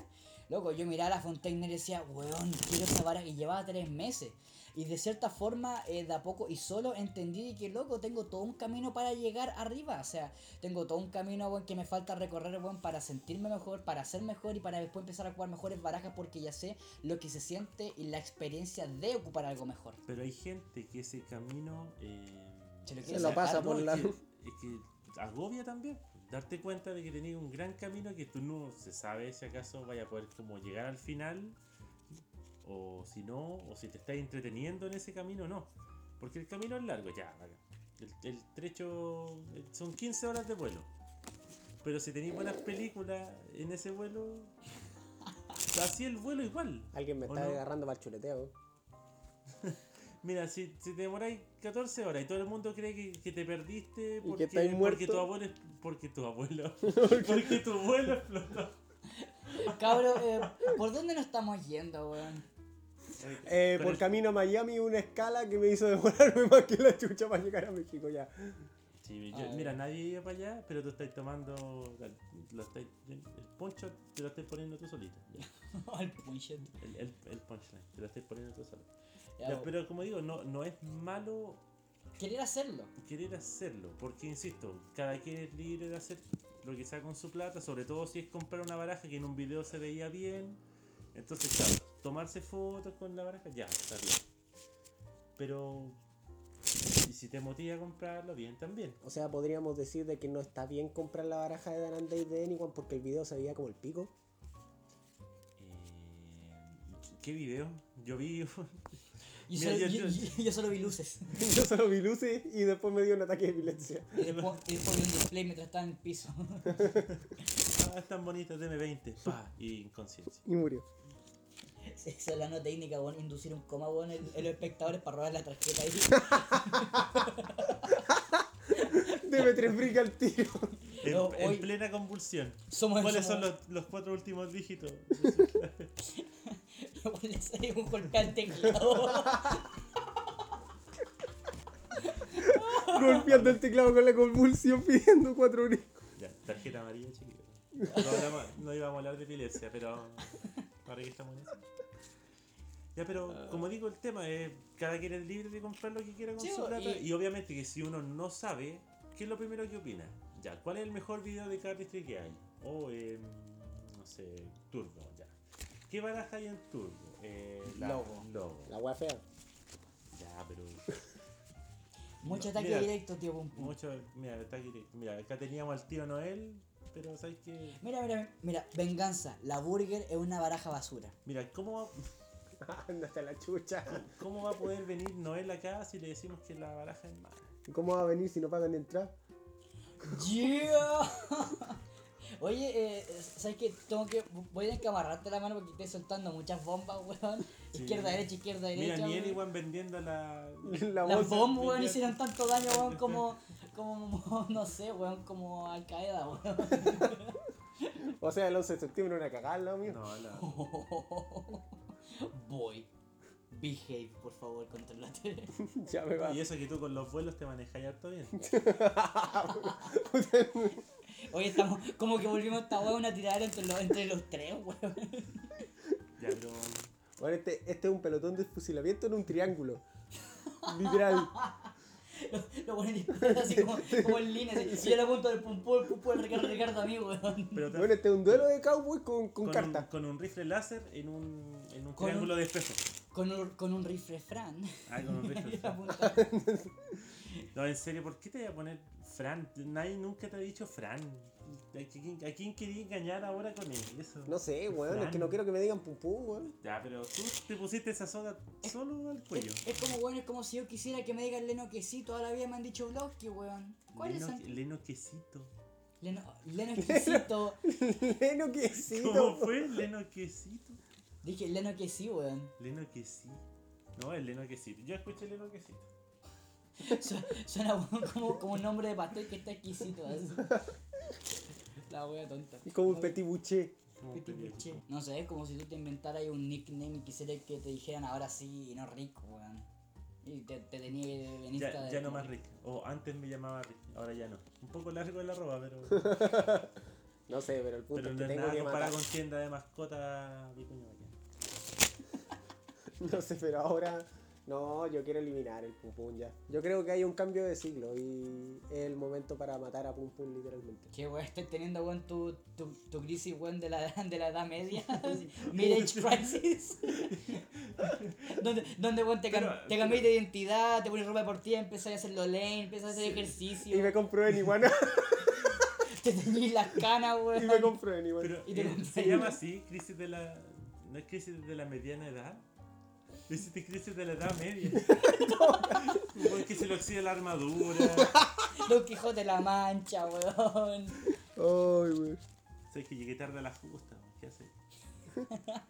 loco, yo miraba a la Fontaine y decía, weón, quiero esa vara y llevaba tres meses. Y de cierta forma, eh, de a poco y solo entendí que, loco, tengo todo un camino para llegar arriba. O sea, tengo todo un camino, weón, que me falta recorrer, weón, para sentirme mejor, para ser mejor y para después empezar a jugar mejores barajas porque ya sé lo que se siente y la experiencia de ocupar algo mejor. Pero hay gente que ese camino... eh, Se lo Se lo pasa por la- es que agobia también. Darte cuenta de que tenías un gran camino que tú no se sabe si acaso vaya a poder como llegar al final o si no, o si te estás entreteniendo en ese camino o no. Porque el camino es largo, ya, el, el trecho eh, son 15 horas de vuelo. Pero si tenéis buenas películas en ese vuelo, así el vuelo igual. Alguien me ¿O está no? agarrando para el chuleteo. Mira, si, si te demoráis 14 horas y todo el mundo cree que, que te perdiste porque, tu abuelo es- porque tu abuelo porque tu abuelo explotó. Cabro, eh, ¿por dónde nos estamos yendo, weón? Eh, Con por el- camino a Miami, una escala que me hizo demorarme más que la chucha para llegar a México ya. Sí, yo- mira, nadie iba para allá, pero tú estás tomando lo estáis- el poncho te lo estás poniendo tú solito. El punchete. El, el, el punchline, te lo estás poniendo tú solo. Ya, pero como digo, no, no es malo Querer hacerlo. querer hacerlo, porque insisto, cada quien es libre de hacer lo que sea con su plata, sobre todo si es comprar una baraja que en un video se veía bien. Entonces, claro, tomarse fotos con la baraja, ya, está bien. Pero Y si te motiva a comprarlo, bien también. O sea, podríamos decir de que no está bien comprar la baraja de Dan Dave de Anyone porque el video se veía como el pico. Eh, ¿Qué video? Yo vi. Yo Mira, solo, yo- yo- yo- yo- yo solo vi luces. Yo solo vi luces y después me dio un ataque de epilepsia. Y después, y después vi un display mientras estaba en el piso. Ah, están bonitas, DM20. Pa, y inconsciencia. Y murió. Esa es la no técnica, weón. Inducir un coma, weón, en, en los espectadores para robar la tarjeta ahí. Deme tres brigas al tiro. En, No, en hoy- plena convulsión. Somos ¿Cuáles son los, los cuatro últimos dígitos? Weón, le sale un golpe al teclado. Golpeando el teclado con la convulsión pidiendo cuatro ya, tarjeta amarilla, chiquillo. No, hablamos- no íbamos a hablar de epilepsia, pero ahora que estamos en eso. Ya, pero como digo, el tema es cada quien es libre de comprar lo que quiera con Sí, su plata. y- Y... obviamente que si uno no sabe, ¿qué es lo primero que opina? Ya, ¿cuál es el mejor video de Cardistry que hay? O, em, no sé, Turbo. ¿Qué baraja hay en Turbo? Eh, la- Logo. Logo. La wea fea. Ya, pero... Mucho ataque Mira, directo, tío Pum Pum. Mucho, mira, está aquí, mira, acá teníamos al tío Noel, pero ¿sabes qué? Mira, mira, mira, venganza. La burger es una baraja basura. Mira, ¿cómo va, Ándate a la chucha. ¿cómo va a poder venir Noel acá si le decimos que la baraja es mala? ¿Cómo va a venir si no pagan de entrada? Yeah. Oye, eh, ¿sabes qué? Tengo que. Voy a tener que amarrarte la mano porque estoy soltando muchas bombas, weón. Sí. Izquierda, derecha, izquierda, Mira, derecha. ni él weón. igual vendiendo la... La Las bombas, weón, hicieron tanto daño, weón, como. Como. No sé, weón, como Al Qaeda, weón. O sea, el 11 de septiembre una cagada lado mío. No, la... Boy. Behave, por favor, controlate. ya me va. Y eso que tú con los vuelos te manejas harto bien. Oye, estamos. Como que volvimos a esta weón a tirar entre los, entre los tres, weón. Ya, pero... Bueno, este, este es un pelotón de fusilamiento en un triángulo. Literal. Lo ponen disparar así como, como en línea. Así. Y yo le apunto el pum pum, el pum pum, el Ricardo, Ricardo a mí, weón. pero te- Bueno, este es un duelo de cowboys con, con, con, un, cartas. con un rifle láser en un, en un Con triángulo un- de espejo. Con un, con un rifle Fran. Ah, con un rifle. Y apunta. No, en serio, ¿por qué te voy a poner Fran? Nadie nunca te ha dicho Fran. ¿A quién, a quién quería engañar ahora con eso? No sé, weón, es que no quiero que me digan pum pum, weón. Ya, pero tú te pusiste esa soga solo al cuello. Es, es como, weón, es como si yo quisiera que me digan Leno Quesito. Toda la vida me han dicho Blosky, weón. ¿Cuál es Leno, el Leno Quesito. Leno, Leno Quesito. Leno quesito. ¿Cómo fue? Leno Quesito. Dije Leno que sí, weón. Leno Quesito. No, el Leno Quesito. Yo escuché Leno Quesito. Su- Suena como, como un nombre de pastel que está exquisito. así. La wea tonta. Como un petit. Buche. No sé, es como si tú te inventaras un nickname y quisieras que te dijeran ahora sí y no rico, weón. Y te, te tenía que venir Ya, ya no más Rick. O antes me llamaba Rick, ahora ya no. Un poco largo el arroba, pero. No sé, pero el punto pero es no que es tengo nada que comparado con tienda de mascota. No sé, pero ahora. No, yo quiero eliminar el pum pum ya. Yo creo que hay un cambio de siglo y es el momento para matar a pum pum literalmente. Que weón, estás teniendo weón tu, tu, tu crisis weón de la, de la edad media. Mid-age crisis. donde, donde weón te, cam- te cambias de identidad, te pones ropa deportiva, empiezas a hacerlo lane, empiezas a hacer ejercicio, Y me compro en iguana. te teñís las canas, weón. y me compro en iguana. Pero Y te eh, se llama así, crisis de la. ¿No es crisis de la mediana edad? Hiciste crisis de la edad media. Porque se le oxida la armadura. Don Quijote la Mancha, weón. Ay, güey. Sé que llegué tarde a la justa, ¿qué hace?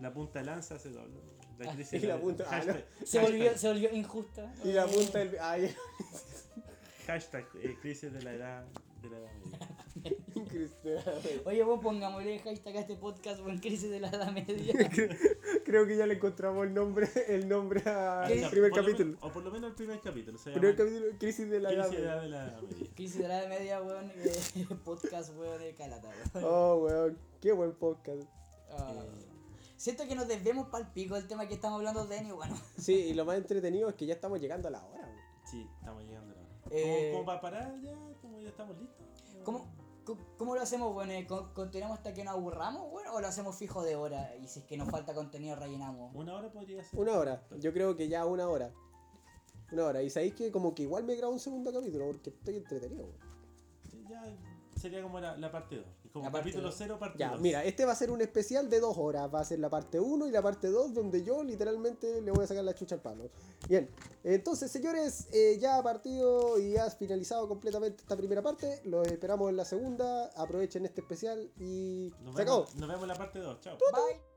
La punta de lanza se dobló. La crisis Y de la punta- ah, no. hashtag, Se hashtag- volvió, se volvió injusta. Y la punta del. Ay, Hashtag eh, crisis de la edad de la edad media. Oye, vos pongámosle hashtag a este podcast, weón, crisis de la edad media. Creo que ya le encontramos el nombre, el nombre al O sea, primer capítulo. o por lo menos el primer capítulo. Se Primer capítulo, crisis de la edad. media. crisis de la edad media, weón, eh, podcast, weón, de calata, weón. Oh, weón. Qué buen podcast. Ah. Eh, Siento que nos desviamos pa'l pico del tema que estamos hablando de Eni, bueno. Sí, y lo más entretenido es que ya estamos llegando a la hora. güey. Sí, estamos llegando a la hora. Eh, ¿Cómo, cómo para parar ya? ¿Cómo ya estamos listos? ¿Cómo, cómo lo hacemos, bueno? eh, con- ¿Continuamos hasta que nos aburramos, bueno? ¿O lo hacemos fijo de hora? Y si es que nos falta contenido, rellenamos. Una hora podría ser. Una hora. Yo creo que ya una hora. Una hora. Y sabéis que como que igual me grabo un segundo capítulo porque estoy entretenido. weón. Sí, Ya sería como la, la parte 2. Como La capítulo dos. 0, parte Ya, 2. mira, este va a ser un especial de dos horas. Va a ser la parte 1 y la parte 2 donde yo literalmente le voy a sacar la chucha al palo. Bien, entonces señores, eh, ya ha partido y ha finalizado completamente esta primera parte. Los esperamos en la segunda. Aprovechen este especial y Nos se acabó. vemos, nos vemos en la parte 2. Chao. Bye.